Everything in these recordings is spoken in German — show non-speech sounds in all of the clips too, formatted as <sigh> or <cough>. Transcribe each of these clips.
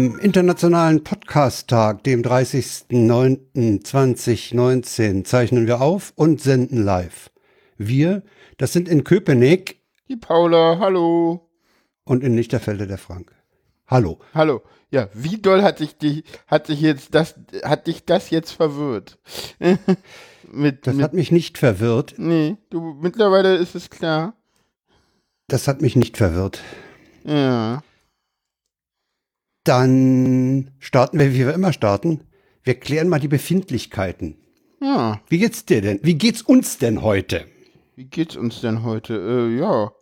Am Internationalen Podcast-Tag, dem 30.09.2019, zeichnen wir auf und senden live. Wir, das sind in Köpenick. Die Paula, hallo. Und in Lichterfelde der Frank. Hallo. Hallo. Ja, wie doll hat sich die, hat sich jetzt das, hat dich das jetzt verwirrt? <laughs> mit, das mit, hat mich nicht verwirrt. Nee, du, mittlerweile ist es klar. Das hat mich nicht verwirrt. Ja. Dann starten wir, wie wir immer starten. Wir klären mal die Befindlichkeiten. Ja. Wie geht's dir denn? Wie geht's uns denn heute? Wie geht's uns denn heute? Äh, ja.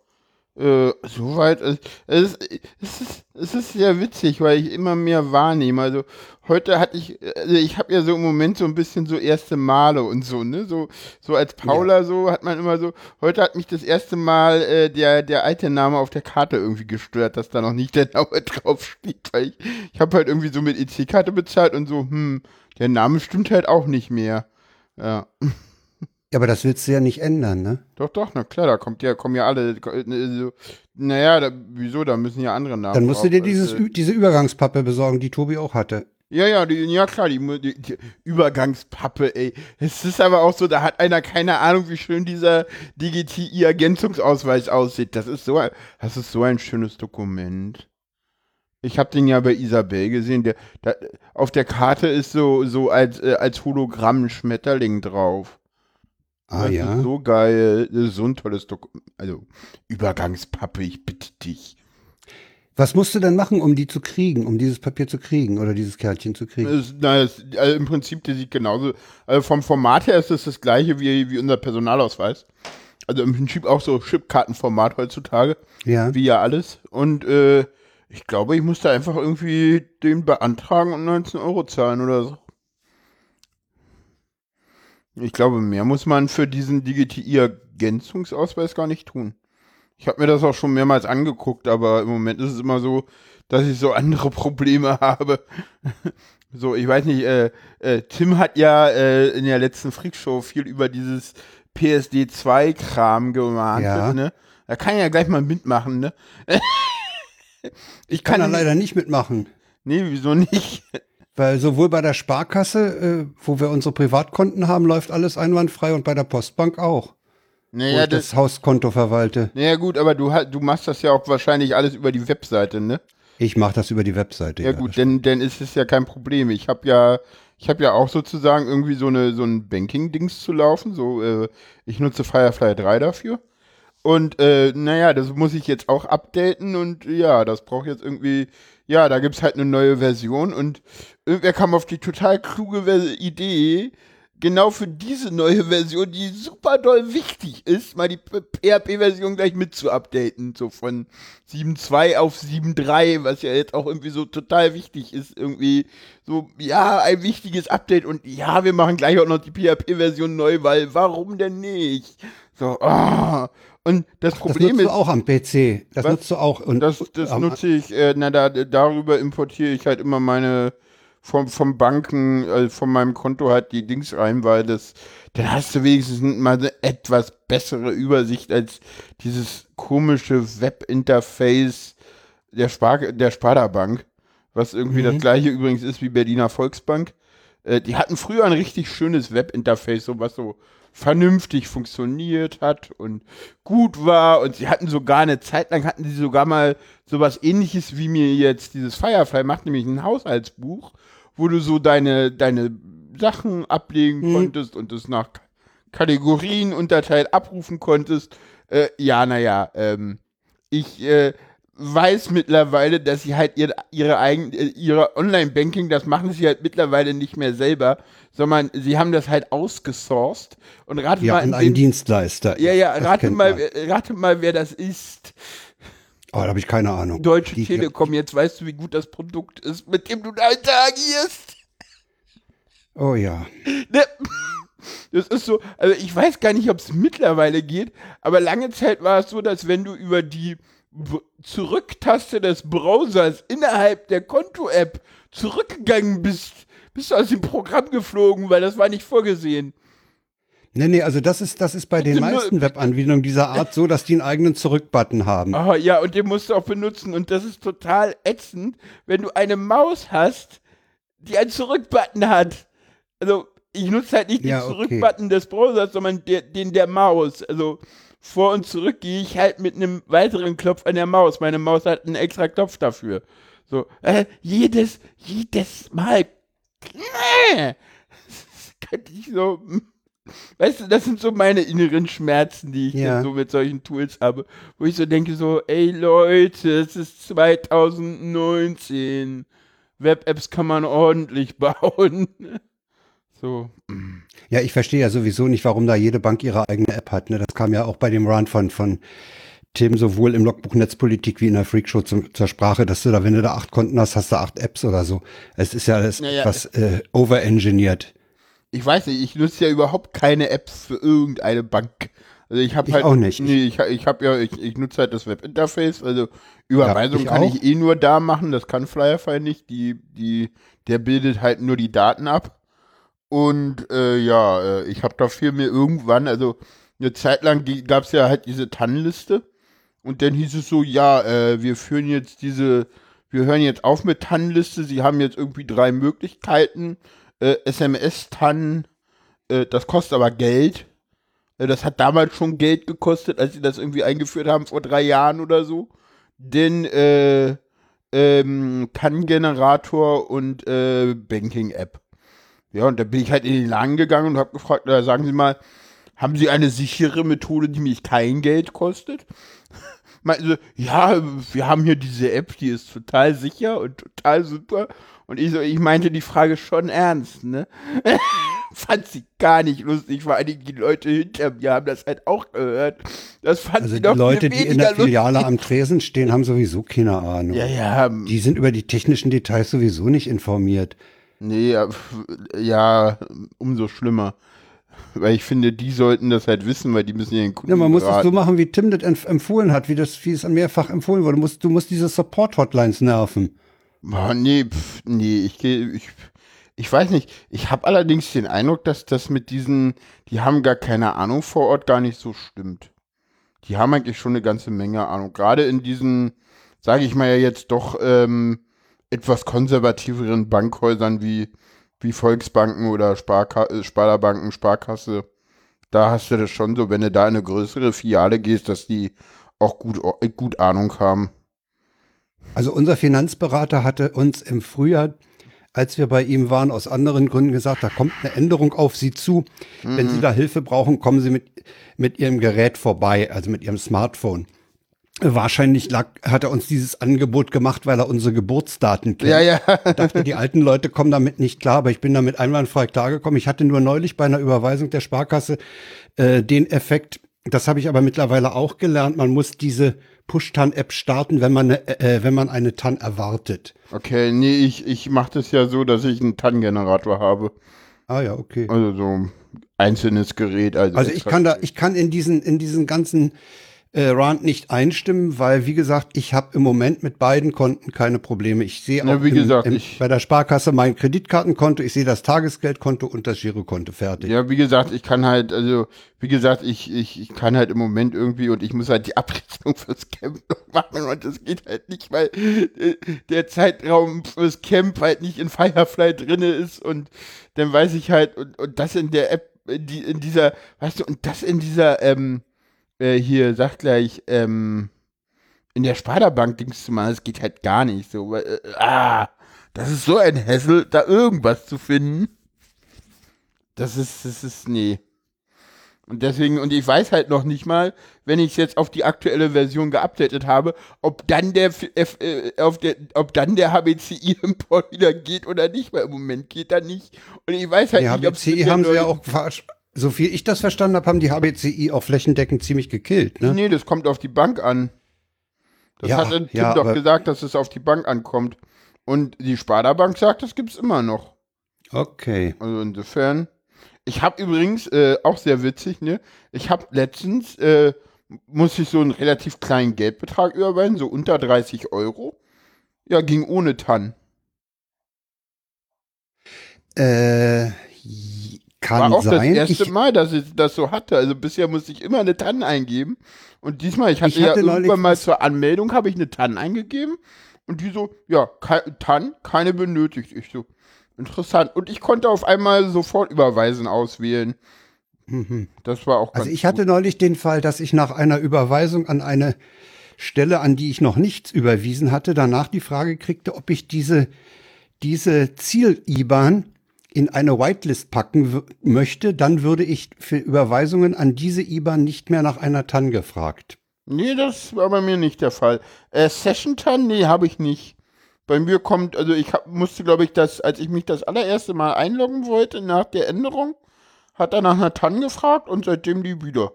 Äh, soweit. Äh, es, es, ist, es ist sehr witzig, weil ich immer mehr wahrnehme. Also heute hatte ich, also ich habe ja so im Moment so ein bisschen so erste Male und so, ne? So, so als Paula ja. so hat man immer so, heute hat mich das erste Mal äh, der, der alte Name auf der Karte irgendwie gestört, dass da noch nicht der <laughs> Name draufsteht, weil ich, ich habe halt irgendwie so mit EC-Karte bezahlt und so, hm, der Name stimmt halt auch nicht mehr. Ja. Ja, aber das willst du ja nicht ändern, ne? Doch, doch, na klar, da kommt ja, kommen ja alle. Ne, naja, da, wieso? Da müssen ja andere Namen. Dann musst du dir dieses, äh, diese Übergangspappe besorgen, die Tobi auch hatte. Ja, ja, die, ja klar, die, die, die, Übergangspappe, ey. Es ist aber auch so, da hat einer keine Ahnung, wie schön dieser DGTI-Ergänzungsausweis aussieht. Das ist so, das ist so ein schönes Dokument. Ich habe den ja bei Isabel gesehen. Der, der, auf der Karte ist so, so als, äh, als Hologramm ein Schmetterling drauf. Ah das ja. so geil. Das ist so ein tolles Dokument. Also Übergangspappe, ich bitte dich. Was musst du denn machen, um die zu kriegen, um dieses Papier zu kriegen oder dieses Kärtchen zu kriegen? Das, na, das, also Im Prinzip, der sieht genauso. Also vom Format her ist es das gleiche wie, wie unser Personalausweis. Also im Prinzip auch so Chipkartenformat heutzutage. Ja. Wie ja alles. Und äh, ich glaube, ich musste einfach irgendwie den beantragen und 19 Euro zahlen oder so. Ich glaube, mehr muss man für diesen DGTI-Ergänzungsausweis gar nicht tun. Ich habe mir das auch schon mehrmals angeguckt, aber im Moment ist es immer so, dass ich so <laughs> andere Probleme habe. so, ich weiß nicht, äh, äh, Tim hat ja äh, in der letzten Freakshow viel über dieses PSD2-Kram gemacht. Ja. Ne? Da kann ich ja gleich mal mitmachen, ne? <laughs> ich kann, kann da leider nicht mitmachen. Nee, wieso nicht? Weil sowohl bei der Sparkasse, äh, wo wir unsere Privatkonten haben, läuft alles einwandfrei und bei der Postbank auch. Naja, das, das Hauskonto verwalte. Naja, gut, aber du, du machst das ja auch wahrscheinlich alles über die Webseite, ne? Ich mache das über die Webseite. Ja, ja gut, denn, denn ist es ja kein Problem. Ich habe ja, ich habe ja auch sozusagen irgendwie so eine so ein Banking-Dings zu laufen. So, äh, ich nutze Firefly 3 dafür. Und äh, naja, das muss ich jetzt auch updaten und ja, das braucht jetzt irgendwie, ja, da gibt es halt eine neue Version und irgendwer kam auf die total kluge Idee, genau für diese neue Version, die super doll wichtig ist, mal die PHP-Version gleich mit zu updaten. So von 7.2 auf 7.3, was ja jetzt auch irgendwie so total wichtig ist. Irgendwie so, ja, ein wichtiges Update und ja, wir machen gleich auch noch die PHP-Version neu, weil warum denn nicht? So, ah. Oh. Und das Problem das nutzt du auch am PC. Das was? nutzt du auch. Und das das nutze ich, äh, na, da, darüber importiere ich halt immer meine vom, vom Banken, also von meinem Konto halt die Dings rein, weil das, dann hast du wenigstens mal eine etwas bessere Übersicht als dieses komische Webinterface der, Spar der Sparda-Bank, was irgendwie mhm. das gleiche übrigens ist wie Berliner Volksbank. Äh, die hatten früher ein richtig schönes Webinterface, so was so vernünftig funktioniert hat und gut war und sie hatten sogar eine Zeit lang hatten sie sogar mal sowas ähnliches wie mir jetzt dieses Firefly macht, nämlich ein Haushaltsbuch, wo du so deine, deine Sachen ablegen hm. konntest und es nach Kategorien unterteilt abrufen konntest. Äh, ja, naja, ähm, ich äh, weiß mittlerweile, dass sie halt ihre, ihre eigen, äh, ihre Online-Banking, das machen sie halt mittlerweile nicht mehr selber, sondern sie haben das halt ausgesourced und rate ja, mal. an einen Dienstleister. Ja, ja, rate mal, äh, rate mal, wer das ist. Oh, da habe ich keine Ahnung. Deutsche Die, Telekom, jetzt weißt du, wie gut das Produkt ist, mit dem du da interagierst. Oh ja. Ne? Das ist so, also ich weiß gar nicht, ob es mittlerweile geht, aber lange Zeit war es so, dass wenn du über die Zurücktaste des Browsers innerhalb der Konto-App zurückgegangen bist, bist du aus dem Programm geflogen, weil das war nicht vorgesehen. Nee, nee, also das ist, das ist bei den meisten Webanwendungen dieser Art so, dass die einen eigenen Zurückbutton haben. Oh, ja, und den musst du auch benutzen. Und das ist total ätzend, wenn du eine Maus hast, die einen Zurückbutton hat. Also, ich nutze halt nicht den Ja, okay. Zurückbutton des Browsers, sondern der, den der Maus. Also, vor und zurück gehe ich halt mit einem weiteren Knopf an der Maus. Meine Maus hat einen extra Knopf dafür. So, äh, jedes, jedes Mal. Nee. Das könnte ich so. Weißt du, das sind so meine inneren Schmerzen, die ich Ja. so mit solchen Tools habe, wo ich so denke, so, ey Leute, es ist 2019. Web-Apps kann man ordentlich <laughs> bauen. So. Ja, ich verstehe ja sowieso nicht, warum da jede Bank ihre eigene App hat. Ne? Das kam ja auch bei dem Run von, von Tim sowohl im Logbuch Netzpolitik wie in der Freakshow zum, zur Sprache, dass du da, wenn du da acht Konten hast, hast du acht Apps oder so. Es ist ja alles Ja, ja. etwas äh, overengineert. Ich weiß nicht, ich nutze ja überhaupt keine Apps für irgendeine Bank. Also ich habe halt. auch nicht. Nee, ich, ich habe ja, ich, ich nutze halt das Webinterface. Also Überweisung ich kann auch. ich eh nur da machen, das kann Flyerfy nicht. Die, die, der bildet halt nur die Daten ab. Und äh, ja, äh, ich habe dafür mir irgendwann, also eine Zeit lang gab es ja halt diese Tannenliste. Und dann hieß es so, ja, äh, wir führen jetzt diese, wir hören jetzt auf mit Tannenliste. Sie haben jetzt irgendwie drei Möglichkeiten. Äh, SMS-Tannen, äh, das kostet aber Geld. Äh, das hat damals schon Geld gekostet, als sie das irgendwie eingeführt haben, vor drei Jahren oder so. Denn äh, ähm, Tannengenerator und äh, Banking-App. Ja, und da bin ich halt in den Laden gegangen und habe gefragt, na, sagen Sie mal, haben Sie eine sichere Methode, die mich kein Geld kostet? <laughs> Meinten sie, ja, wir haben hier diese App, die ist total sicher und total super. Und ich so, ich meinte die Frage schon ernst, ne? <laughs> Fand sie gar nicht lustig, vor Dingen die Leute hinter mir haben das halt auch gehört. Das fand Also sie die doch Leute, viel die in der Filiale lustig. am Tresen stehen, haben sowieso keine Ahnung. Ja, ja, Die sind über die technischen Details sowieso nicht informiert. Nee, ja, umso schlimmer. Weil ich finde, die sollten das halt wissen, weil die müssen ja den Kunden Ja, man muss es so machen, wie Tim das empf- empfohlen hat, wie das, wie es mehrfach empfohlen wurde. Du musst, du musst diese Support-Hotlines nerven. Boah, nee, pf, nee, ich gehe, ich, ich weiß nicht. Ich habe allerdings den Eindruck, dass das mit diesen, die haben gar keine Ahnung vor Ort, gar nicht so stimmt. Die haben eigentlich schon eine ganze Menge Ahnung. Gerade in diesen, sage ich mal ja jetzt doch, ähm, etwas konservativeren Bankhäusern wie, wie Volksbanken oder Sparka äh, Sparda-Banken, Sparkasse. Da hast du das schon so, wenn du da in eine größere Filiale gehst, dass die auch gut, äh, gut Ahnung haben. Also unser Finanzberater hatte uns im Frühjahr, als wir bei ihm waren, aus anderen Gründen gesagt, da kommt eine Änderung auf Sie zu. Wenn Mhm. Sie da Hilfe brauchen, kommen Sie mit, mit Ihrem Gerät vorbei, also mit Ihrem Smartphone. Wahrscheinlich lag, hat er uns dieses Angebot gemacht, weil er unsere Geburtsdaten kennt. Ja, ja. Ich dachte, die alten Leute kommen damit nicht klar, aber ich bin damit einwandfrei klargekommen. Ich hatte nur neulich bei einer Überweisung der Sparkasse äh, den Effekt, das habe ich aber mittlerweile auch gelernt, man muss diese Push-TAN-App starten, wenn man, eine, äh, wenn man eine TAN erwartet. Okay, nee, ich, ich mache das ja so, dass ich einen TAN-Generator habe. Ah ja, okay. Also so ein einzelnes Gerät. Also, Also ich kann da, ich kann in diesen, in diesen ganzen äh, Rand nicht einstimmen, weil wie gesagt, ich habe im Moment mit beiden Konten keine Probleme. Ich sehe auch wie im, gesagt, im, bei der Sparkasse mein Kreditkartenkonto, ich sehe das Tagesgeldkonto und das Girokonto fertig. Ja, wie gesagt, ich kann halt, also, wie gesagt, ich, ich, ich kann halt im Moment irgendwie und ich muss halt die <laughs> Abrechnung fürs Camp noch machen und das geht halt nicht, weil äh, der Zeitraum fürs Camp halt nicht in Firefly drinne ist und dann weiß ich halt, und, und das in der App, in, die, in dieser, weißt du, und das in dieser, ähm, äh, hier, sag gleich, ähm, in der Sparda-Bank-Dings zu machen, das geht halt gar nicht so, weil, äh, ah, das ist so ein Hassel, da irgendwas zu finden. Das ist, das ist, nee. Und deswegen, und ich weiß halt noch nicht mal, wenn ich es jetzt auf die aktuelle Version geupdatet habe, ob dann der, F äh, auf der, ob dann der HBCI-Import wieder geht oder nicht, weil im Moment geht er nicht. Und ich weiß halt Die nicht, ob HBCI haben sie ja auch, versch- so viel ich das verstanden habe, haben die HBCI auch flächendeckend ziemlich gekillt. Ne? Nee, das kommt auf die Bank an. Das Ja, hat Tim ja, doch gesagt, dass es auf die Bank ankommt. Und die Sparda-Bank sagt, das gibt's immer noch. Okay. Also insofern. Ich habe übrigens, äh, auch sehr witzig, ne? Ich habe letztens, äh, muss ich so einen relativ kleinen Geldbetrag überweisen, so unter 30 Euro. Ja, ging ohne TAN. Äh, j- Kann War auch sein. das erste ich, Mal, dass ich das so hatte. Also bisher musste ich immer eine TAN eingeben. Und diesmal, ich hatte, Ich hatte ja irgendwann mal zur Anmeldung, habe ich eine TAN eingegeben. Und die so, ja, kei- TAN, keine benötigt. Ich so, interessant. Und ich konnte auf einmal sofort überweisen auswählen. Das war auch ganz also ich hatte gut. neulich den Fall, dass ich nach einer Überweisung an eine Stelle, an die ich noch nichts überwiesen hatte, danach die Frage kriegte, ob ich diese, diese Ziel-IBAN in eine Whitelist packen möchte, dann würde ich für Überweisungen an diese IBAN nicht mehr nach einer TAN gefragt. Nee, das war bei mir nicht der Fall. Äh, Session TAN, nee, habe ich nicht. Bei mir kommt, also ich hab, musste, glaube ich, das, als ich mich das allererste Mal einloggen wollte nach der Änderung, hat er nach einer TAN gefragt und seitdem die wieder.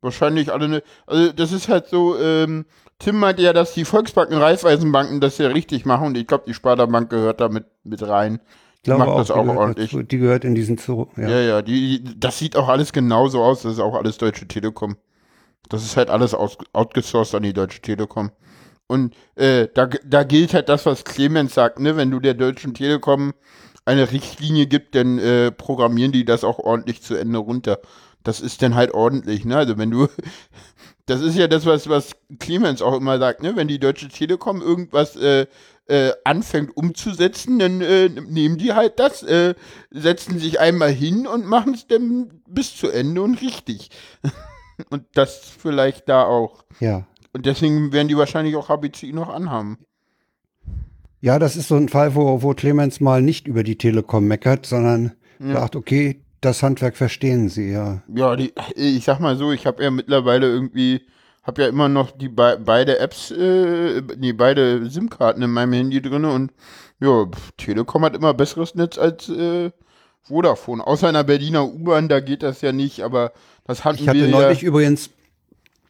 Wahrscheinlich alle ne, also das ist halt so, ähm, Tim meinte ja, dass die Volksbanken, Raiffeisenbanken das ja richtig machen und ich glaube, die Sparda Bank gehört da mit rein. Glaube macht das die auch gehört ordentlich. Dazu, die gehört in diesen Zoo. Ja. Ja, ja, die, die- das sieht auch alles genauso aus. Das ist auch alles Deutsche Telekom. Das ist halt alles aus, outgesourced an die Deutsche Telekom. Und äh, da, da gilt halt das, was Clemens sagt, ne? Wenn du der Deutschen Telekom eine Richtlinie gibt, dann äh, programmieren die das auch ordentlich zu Ende runter. Das ist dann halt ordentlich, ne? Also wenn du, <laughs> das ist ja das, was, was Clemens auch immer sagt, ne? Wenn die Deutsche Telekom irgendwas äh, äh, anfängt umzusetzen, dann äh, nehmen die halt das, äh, setzen sich einmal hin und machen es dann bis zu Ende und richtig. <laughs> und das vielleicht da auch. ja. Und deswegen werden die wahrscheinlich auch HBCI noch anhaben. Ja, das ist so ein Fall, wo, wo Clemens mal nicht über die Telekom meckert, sondern sagt, okay, das Handwerk verstehen sie, ja. Ja, die, ich sag mal so, ich habe ja mittlerweile irgendwie, habe ja immer noch die be beide Apps, äh, nee, beide SIM-Karten in meinem Handy drin und ja, Telekom hat immer besseres Netz als äh, Vodafone. Außer in der Berliner U-Bahn, da geht das ja nicht, aber das hatten Ich hatte wir neulich ja. übrigens,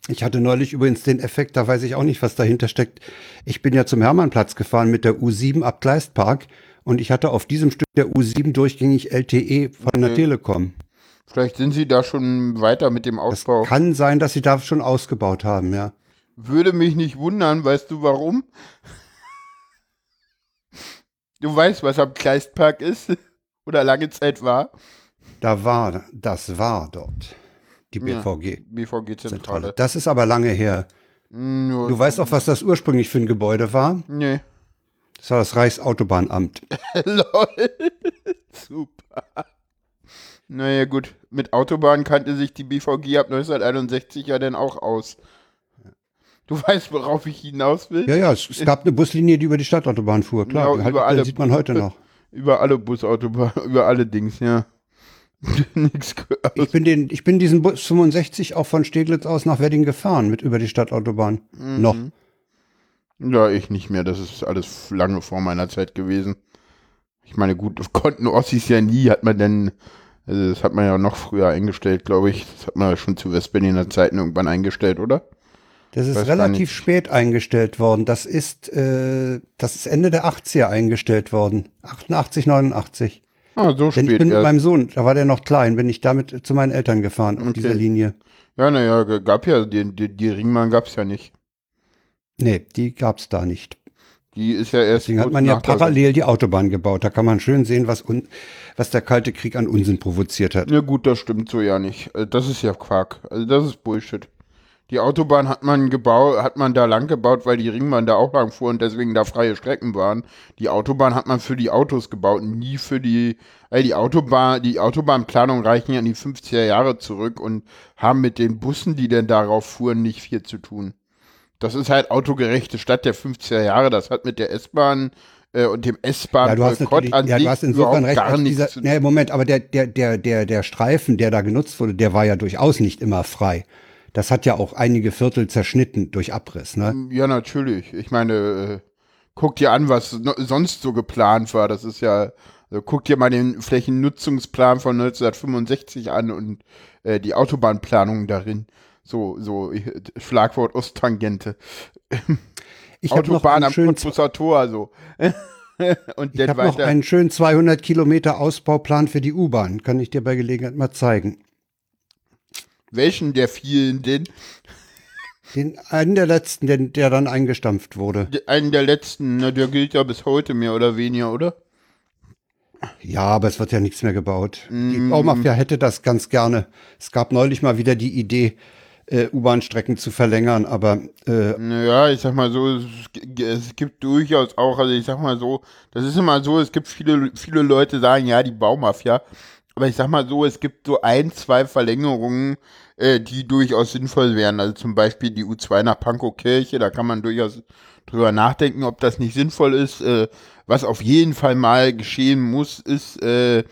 ich hatte neulich übrigens den Effekt, da weiß ich auch nicht, was dahinter steckt. Ich bin ja zum Hermannplatz gefahren mit der U7 ab Kleistpark und ich hatte auf diesem Stück der U7 durchgängig LTE von der Okay. Telekom. Vielleicht sind sie da schon weiter mit dem Das Ausbau. kann sein, dass sie da schon ausgebaut haben, ja. Würde mich nicht wundern, weißt du warum? Du weißt, was am Kleistpark ist <laughs> oder lange Zeit war. Da war, das war dort die Ja. BVG. BVG-Zentrale. Zentrale. Das ist aber lange her. Nur, Du weißt auch, was das ursprünglich für ein Gebäude war? nee. Das war das Reichsautobahnamt. <laughs> Lol. <laughs> Super. Naja, gut. Mit Autobahn kannte sich die BVG ab 1961 ja dann auch aus. Du <laughs> weißt, worauf ich hinaus will? Ja, ja, es, es gab eine Buslinie, die über die Stadtautobahn fuhr. Klar, die halt, über alle- sieht man heute noch. Über alle Busautobahnen, <laughs> über alle Dings, ja. <laughs> Nix gehört. Ich bin, den, ich bin diesen Bus 65 auch von Steglitz aus nach Wedding gefahren mit über die Stadtautobahn. Mhm. Noch. Ja, ich nicht mehr. Das ist alles lange vor meiner Zeit gewesen. Ich meine, gut, konnten Ossis ja nie, hat man denn, also das hat man ja noch früher eingestellt, glaube ich. Das hat man ja schon zu Westberliner Zeiten irgendwann eingestellt, oder? Das ist Weiß relativ spät eingestellt worden. Das ist, äh, das ist Ende der 80er eingestellt worden. 88, 89. Ah, so Denn ich spät bin mit erst. meinem Sohn, da war der noch klein, bin ich damit zu meinen Eltern gefahren auf Okay. dieser Linie. Ja, naja, gab ja, die, die, die Ringbahn gab es ja nicht. Nee, die gab's da nicht. Die ist ja erst. Deswegen hat man ja parallel die Autobahn gebaut. Da kann man schön sehen, was, un, was der Kalte Krieg an Unsinn provoziert hat. Ja, gut, das stimmt so ja nicht. Also das ist ja Quark. Also das ist Bullshit. Die Autobahn hat man gebaut, hat man da lang gebaut, weil die Ringbahn da auch lang fuhr und deswegen da freie Strecken waren. Die Autobahn hat man für die Autos gebaut, nie für die, weil die Autobahn, die Autobahnplanung reichen ja in die 50er Jahre zurück und haben mit den Bussen, die denn darauf fuhren, nicht viel zu tun. Das ist halt autogerechte Stadt der 50er Jahre. Das hat mit der S-Bahn äh, und dem S-Bahn Ja, du hast natürlich, an ja, du hast insofern recht. gar nichts Dieser, nee, Moment, aber der, der, der, der, der Streifen, der da genutzt wurde, der war ja durchaus nicht immer frei. Das hat ja auch einige Viertel zerschnitten durch Abriss, ne? Ja, natürlich. Ich meine, äh, guck dir an, was no sonst so geplant war. Das ist ja, also guck dir mal den Flächennutzungsplan von 1965 an und äh, die Autobahnplanung darin. So, so Schlagwort Osttangente. Ich habe noch Autobahn einen am schönen, Cottbusser Tor, so. und ich dann hab noch einen schönen 200 <laughs> Kilometer Ausbauplan für die U-Bahn. Kann ich dir bei Gelegenheit mal zeigen. Welchen der vielen denn? Den einen der letzten, den, der dann eingestampft wurde. Einen der letzten, ne, der gilt ja bis heute mehr oder weniger, oder? Ja, aber es wird ja nichts mehr gebaut. Die Mm. Baumafia hätte das ganz gerne. Es gab neulich mal wieder die Idee, äh, U-Bahn-Strecken zu verlängern, aber äh, Naja, ich sag mal so, es, es gibt durchaus auch, also ich sag mal so, das ist immer so, es gibt viele, viele Leute sagen, ja, die Baumafia. Aber ich sag mal so, es gibt so ein, zwei Verlängerungen, äh, die durchaus sinnvoll wären. Also zum Beispiel die U2 nach Pankow-Kirche, da kann man durchaus drüber nachdenken, ob das nicht sinnvoll ist. Äh, was auf jeden Fall mal geschehen muss, ist, äh,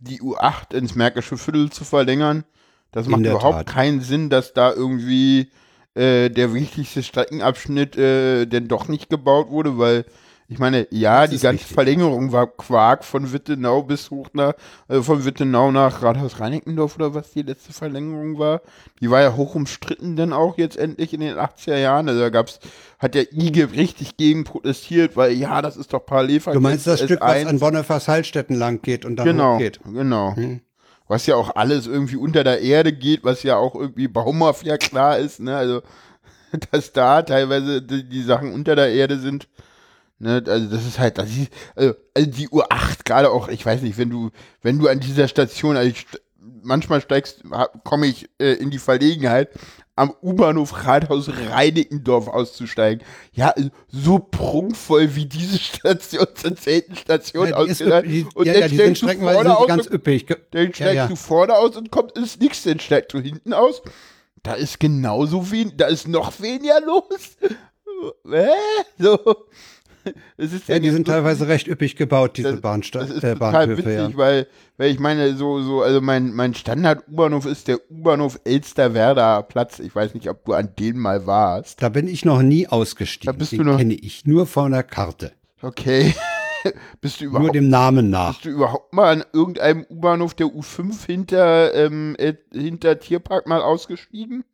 die U8 ins Märkische Viertel zu verlängern. Das macht überhaupt Tat. keinen Sinn, dass da irgendwie äh, der wichtigste Streckenabschnitt äh, denn doch nicht gebaut wurde, weil ich meine, ja, Das die ganze richtig. Verlängerung war Quark von Wittenau bis hoch nach, äh, von Wittenau nach Rathaus Reinickendorf oder was die letzte Verlängerung war. Die war ja hoch umstritten dann auch jetzt endlich in den 80er Jahren. Also da gab's, hat der IG richtig gegen protestiert, weil ja, das ist doch Parallelverkehr. du meinst das zu Stück, was S1. an Bonnefass-Heilstätten lang geht und dann Genau, hochgeht. genau. Hm. Was ja auch alles irgendwie unter der Erde geht, was ja auch irgendwie Baumafia klar ist, ne? Also, <laughs> dass da teilweise die, die Sachen unter der Erde sind. Ne? Also, das ist halt, das ist, also, also die Uhr 8 gerade auch, ich weiß nicht, wenn du, wenn du an dieser Station, also ich, manchmal steigst, komme ich äh, in die Verlegenheit, am U-Bahnhof Rathaus Reinickendorf auszusteigen. Ja, so prunkvoll wie diese Station <laughs> zur zehnten Station Ja, ausgedacht. Und ja, dann ja, stellst du vorne aus ganz und- üppig. Dann steigst ja. du vorne aus und kommt ist nichts, dann steigst du hinten aus. Da ist genauso wenig, da ist noch weniger los. <laughs> Hä? So. Es ist Ja, die sind so- teilweise recht üppig gebaut, diese das, Bahnsta das ist äh, total Bahnhöfe. witzig, Ja. weil, weil ich meine, so, so, also mein, mein Standard-U-Bahnhof ist der U-Bahnhof Elsterwerder Platz. Ich weiß nicht, ob du an dem mal warst. Da bin ich noch nie ausgestiegen. Da bist Den du noch- kenne ich nur von der Karte. Okay. <laughs> bist du Nur überhaupt dem Namen nach. Bist du überhaupt mal an irgendeinem U-Bahnhof der U5 hinter, ähm, äh, hinter Tierpark mal ausgestiegen?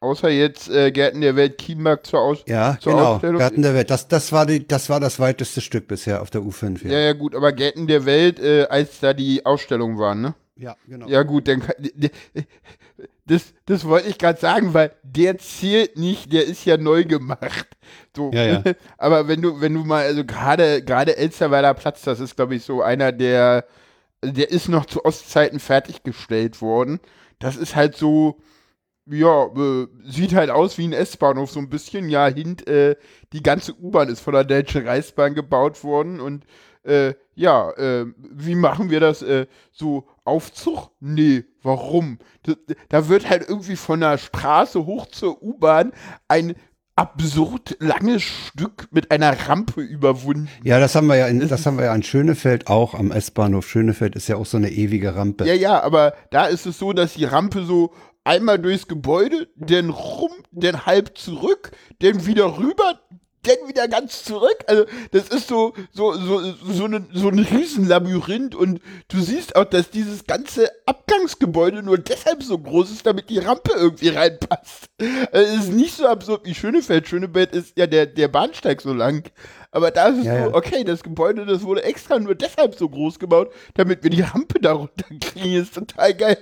Außer jetzt äh, Gärten der Welt Kienberg zur Aus. Ja, zur genau. Ausstellung. Garten der Welt. Das, das, war die, das war das weiteste Stück bisher auf der U5. Ja, Ja, ja, gut, aber Gärten der Welt, äh, als da die Ausstellungen waren, ne? ja genau. Ja, gut, dann kann, das, das wollte ich gerade sagen, weil der zählt nicht, der ist ja neu gemacht. So. Ja, ja. <laughs> Aber wenn du, wenn du mal, also gerade, gerade Elsterweiler Platz, das ist, glaube ich, so einer der, der ist noch zu Ostzeiten fertiggestellt worden. Das ist halt so, ja, äh, sieht halt aus wie ein S-Bahnhof, so ein bisschen. Ja, hint, äh, die ganze U-Bahn ist von der Deutschen Reichsbahn gebaut worden und äh, ja, äh, wie machen wir das? Äh, so Aufzug? Nee, warum? Da, da wird halt irgendwie von der Straße hoch zur U-Bahn ein absurd langes Stück mit einer Rampe überwunden. Ja, das haben wir ja in, das haben wir ja an Schönefeld auch, am S-Bahnhof Schönefeld ist ja auch so eine ewige Rampe. Ja, ja, aber da ist es so, dass die Rampe so einmal durchs Gebäude, dann rum, dann halb zurück, dann wieder rüber, dann wieder ganz zurück. Also das ist so so so so, ne, so ein Riesenlabyrinth und du siehst auch, dass dieses ganze Abgangsgebäude nur deshalb so groß ist, damit die Rampe irgendwie reinpasst. Also, es ist nicht so absurd wie Schönefeld. Schönefeld ist ja der der Bahnsteig so lang. Aber da ist es Ja, so, okay, das Gebäude, das wurde extra nur deshalb so groß gebaut, damit wir die Rampe darunter kriegen. Ist total geil.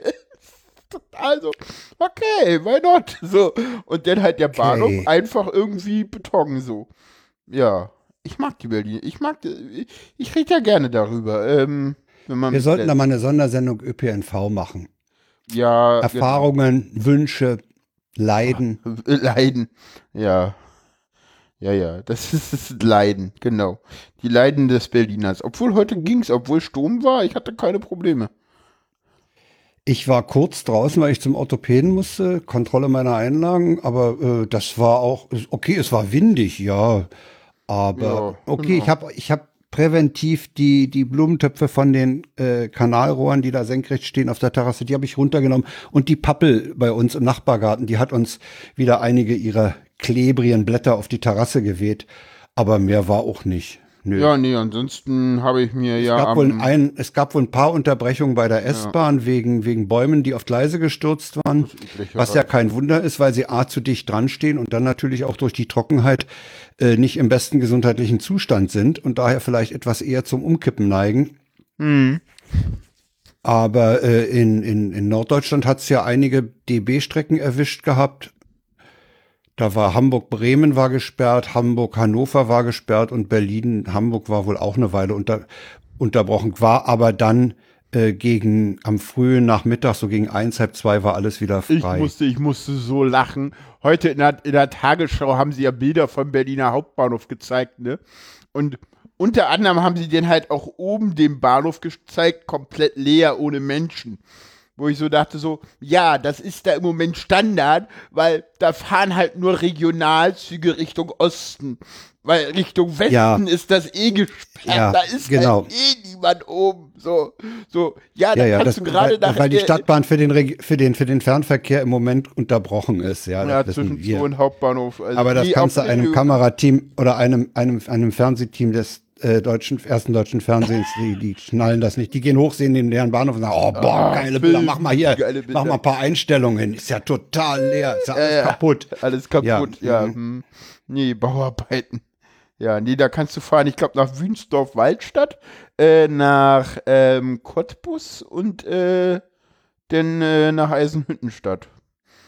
Total so, okay, why not? <laughs> So. Und dann halt der Bahnhof einfach irgendwie Beton so. Ja. Ich mag die Berlin. Ich mag, ich, ich rede ja gerne darüber. Ähm, Wir sollten da mal eine Sondersendung ÖPNV machen. ja, Erfahrungen, Wünsche, Leiden. <laughs> Leiden. Ja. Ja, ja, das <laughs> ist das Leiden, genau. Die Leiden des Berliners. Obwohl heute ging's, obwohl Sturm war, ich hatte keine Probleme. Ich war kurz draußen, weil ich zum Orthopäden musste, Kontrolle meiner Einlagen, aber äh, das war auch, okay, es war windig, ja. Aber Ja, okay, genau. ich habe ich hab präventiv die, die Blumentöpfe von den äh, Kanalrohren, die da senkrecht stehen auf der Terrasse, die habe ich runtergenommen. Und die Pappel bei uns im Nachbargarten, die hat uns wieder einige ihrer klebrigen Blätter auf die Terrasse geweht. Aber mehr war auch nicht. Nö. Ja, nee, ansonsten habe ich mir Es ja gab, wohl ein, es gab wohl ein paar Unterbrechungen bei der S-Bahn wegen, wegen Bäumen, die auf Gleise gestürzt waren. Was ja kein Wunder ist, weil sie A zu dicht dran stehen und dann natürlich auch durch die Trockenheit äh, nicht im besten gesundheitlichen Zustand sind und daher vielleicht etwas eher zum Umkippen neigen. Hm. Aber äh, in, in, in Norddeutschland hat es ja einige DB-Strecken erwischt gehabt. Da war Hamburg-Bremen war gesperrt, Hamburg-Hannover war gesperrt und Berlin-Hamburg war wohl auch eine Weile unter. unterbrochen, war aber dann äh, gegen am frühen Nachmittag, so gegen eins, halb zwei, war alles wieder Ich frei. musste, ich musste so lachen. Heute in der, in der Tagesschau haben sie ja Bilder vom Berliner Hauptbahnhof gezeigt, ne? Und unter anderem haben sie den halt auch oben den Bahnhof gezeigt, komplett leer, ohne Menschen. Wo ich so dachte, so, ja, das ist da im Moment Standard, weil da fahren halt nur Regionalzüge Richtung Osten. Weil Richtung Westen Ja. ist das eh gesperrt. Ja, da ist genau. halt eh niemand oben. So, so, ja, da ja, kannst das, du gerade weil, nach weil die Stadtbahn für den, Reg- für, den, für den Fernverkehr im Moment unterbrochen ist. Ja, Ja, zwischen wir. Zoo und Hauptbahnhof. Also Aber das kannst du einem Kamerateam oder einem, einem, einem Fernsehteam des äh, deutschen, ersten deutschen Fernsehens, die, die schnallen das nicht. Die gehen hoch, sehen den leeren Bahnhof und sagen, oh, boah, geile Bilder, mach mal hier, mach mal ein paar Einstellungen. Ist ja total leer, ist ja alles ja. kaputt. Alles kaputt, ja. Ja, hm. Nee, Bauarbeiten. Ja, nee, da kannst du fahren, ich glaube, nach Wünsdorf-Waldstadt, äh, nach ähm, Cottbus und äh, dann äh, nach Eisenhüttenstadt.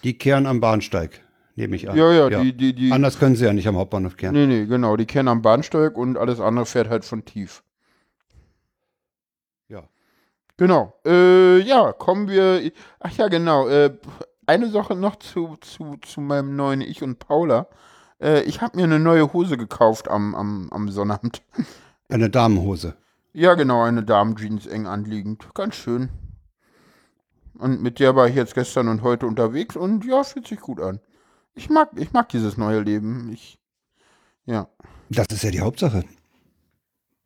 Die kehren am Bahnsteig, nehme ich an. Ja, ja, die, die, die. Anders können sie ja nicht am Hauptbahnhof kehren. Nee, nee, genau, die kennen am Bahnsteig und alles andere fährt halt von tief. Ja. Genau. Äh, ja, kommen wir. Ach ja, genau. Äh, eine Sache noch zu, zu, zu meinem neuen Ich und Paula. Äh, ich habe mir eine neue Hose gekauft am, am, am Sonnabend. <laughs> Eine Damenhose. Ja, genau, eine Damenjeans eng anliegend. Ganz schön. Und mit der war ich jetzt gestern und heute unterwegs und ja, fühlt sich gut an. Ich mag, ich mag dieses neue Leben. Ich, ja. Das ist ja die Hauptsache.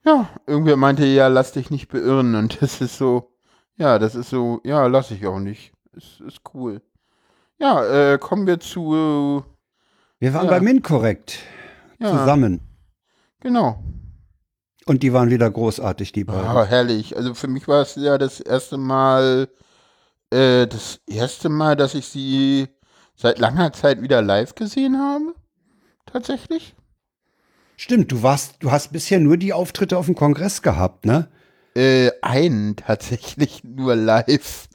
Ja, irgendwer meinte, ja, lass dich nicht beirren. Und <laughs> das ist so, ja, das ist so, ja, lass ich auch nicht. Ist, ist cool. Ja, äh, kommen wir zu, Wir waren Ja. bei Minkorrekt ja, zusammen. genau. Und die waren wieder großartig, die beiden. Ah, herrlich. Also für mich war es ja das erste Mal, äh, das erste Mal, dass ich sie seit langer Zeit wieder live gesehen habe. Tatsächlich. Stimmt, du warst, du hast bisher nur die Auftritte auf dem Kongress gehabt, ne? Äh, einen <laughs> tatsächlich nur live.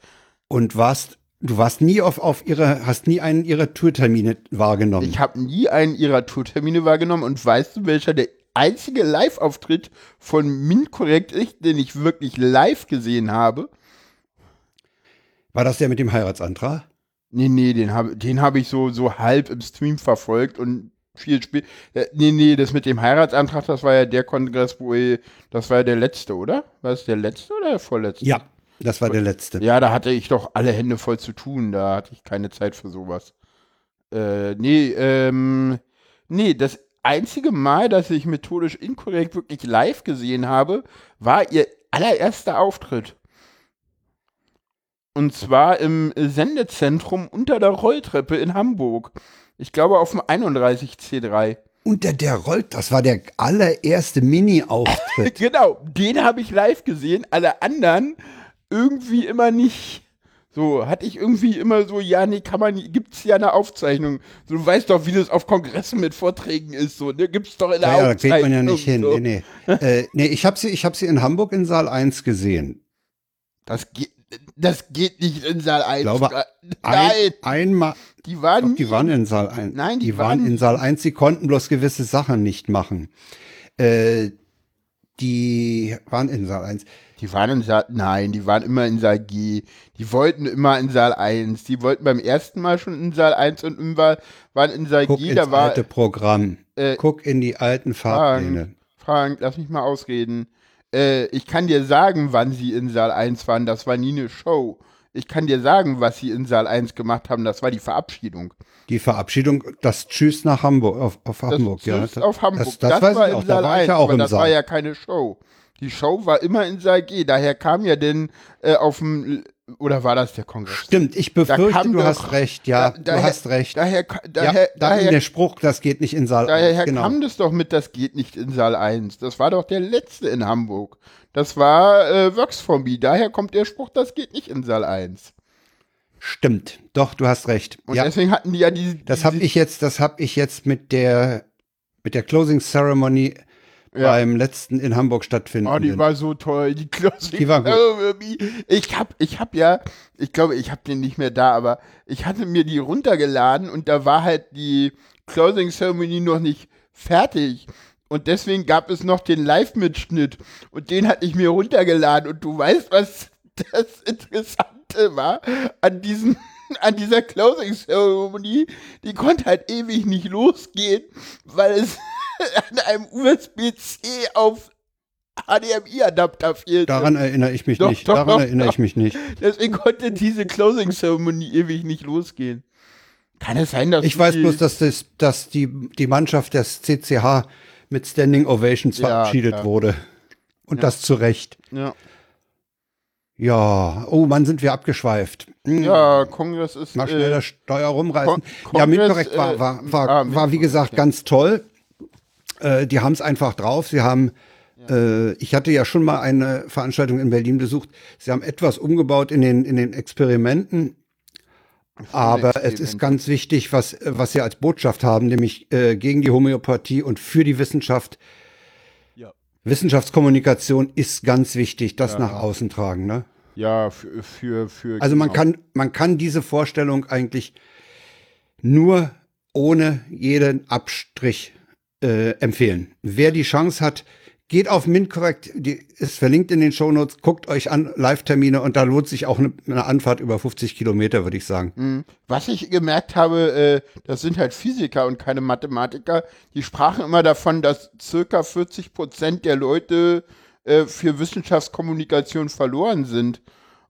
Und warst, du warst nie auf, auf ihre, hast nie einen ihrer Tourtermine wahrgenommen. Ich habe nie einen ihrer Tourtermine wahrgenommen und weißt du, welcher der einzige Live-Auftritt von Minkorrekt ist, den ich wirklich live gesehen habe? War das der mit dem Heiratsantrag? Nee, nee, den habe den hab ich so, so halb im Stream verfolgt und viel spät. Äh, nee, nee, das mit dem Heiratsantrag, das war ja der Kongress, wo ich, das war ja der letzte, oder? War es der letzte oder der vorletzte? Ja, das war der letzte. Ja, da hatte ich doch alle Hände voll zu tun, da hatte ich keine Zeit für sowas. Äh, nee, ähm, nee, das einzige Mal, dass ich methodisch inkorrekt wirklich live gesehen habe, war ihr allererster Auftritt. Und zwar im Sendezentrum unter der Rolltreppe in Hamburg. Ich glaube auf dem 31C3. Unter der rollt, das war der allererste Mini-Auftritt. <laughs> Genau, den habe ich live gesehen, alle anderen irgendwie immer nicht. So, hatte ich irgendwie immer so, ja, nee, kann man, gibt's ja eine Aufzeichnung. So, du weißt doch, wie das auf Kongressen mit Vorträgen ist, so, ne, gibt's doch in der ja, ja, da Aufzeichnung. kriegt man ja nicht hin. So. Nee, nee. äh, nee ich habe sie, ich hab sie in Hamburg in Saal 1 gesehen. Das geht, das geht nicht in Saal 1. glaube, Nein, Ein, einmal, die waren, doch, die waren in Saal 1. Nein, die die waren waren- in Saal 1, sie konnten bloß gewisse Sachen nicht machen. Äh, die waren in Saal 1. Die waren in Saal, nein, die waren immer in Saal G. Die wollten immer in Saal 1. Die wollten beim ersten Mal schon in Saal 1 und immer waren in Saal Guck G. ins Da war, alte Programm. äh, Guck in die alten Fahrpläne. Frank, lass mich mal ausreden. Äh, ich kann dir sagen, wann sie in Saal 1 waren. Das war nie eine Show. Ich kann dir sagen, was sie in Saal 1 gemacht haben. Das war die Verabschiedung. Die Verabschiedung, das Tschüss nach Hamburg, auf, auf Das Hamburg, ja. ist auf Hamburg. Das, das, weiß war in auch, Saal war ich 1, ja aber das war Saal. ja keine Show. Die Show war immer in Saal G. Daher kam ja denn äh, auf dem, oder war das der Kongress? Stimmt, ich befürchte, du doch- hast recht, ja, Da- du daher- hast recht. Daher, ka- ja, daher, da daher, der Spruch, das geht nicht in Saal daher 1, genau. kam das doch mit, das geht nicht in Saal 1. Das war doch der letzte in Hamburg. Das war äh, Works for Me. Daher kommt der Spruch, das geht nicht in Saal 1. Stimmt, doch, du hast recht. Und ja, deswegen hatten die ja diese. das habe diese- ich jetzt, das habe ich jetzt mit der mit der Closing Ceremony Ja. beim letzten in Hamburg stattfinden. Oh, die war so toll, die Closing Die war gut. Ich hab, ich hab ja, ich glaube, ich hab den nicht mehr da, aber ich hatte mir die runtergeladen und da war halt die Closing Ceremony noch nicht fertig. Und deswegen gab es noch den Live-Mitschnitt. Und den hatte ich mir runtergeladen. Und du weißt, was das Interessante war an diesem <laughs> an dieser Closing Ceremony, die konnte halt ewig nicht losgehen, weil es an einem USB-C auf HDMI-Adapter fehlt. Daran erinnere ich mich doch, nicht. Doch, Daran doch, erinnere ich mich nicht. Deswegen konnte diese Closing Ceremony ewig nicht losgehen. Kann es sein, dass ich weiß bloß, dass das, dass die die Mannschaft des CCH mit Standing Ovations ja, verabschiedet klar. wurde und ja. das zu Recht. Ja. Ja, oh Mann, sind wir abgeschweift. Hm. Ja, Kongress ist. Mal schnell äh, das Steuer rumreißen. Kon ja, mitkorrekt war, war, war, ah, war, wie gesagt, ganz toll. Äh, die haben es einfach drauf. Sie haben, ja. äh, ich hatte ja schon mal eine Veranstaltung in Berlin besucht. Sie haben etwas umgebaut in den, in den Experimenten. Aber es ist ganz wichtig, was, was sie als Botschaft haben, nämlich äh, gegen die Homöopathie und für die Wissenschaft Wissenschaftskommunikation ist ganz wichtig, das ja. nach außen tragen, ne? Ja, für, für, für Also man genau. kann, man kann diese Vorstellung eigentlich nur ohne jeden Abstrich äh, empfehlen. Wer die Chance hat, Geht auf MintCorrect, die ist verlinkt in den Shownotes, guckt euch an, Live-Termine und da lohnt sich auch eine, eine, Anfahrt über 50 Kilometer, würde ich sagen. Mhm. Was ich gemerkt habe, äh, das sind halt Physiker und keine Mathematiker, die sprachen immer davon, dass circa 40 Prozent der Leute äh, für Wissenschaftskommunikation verloren sind.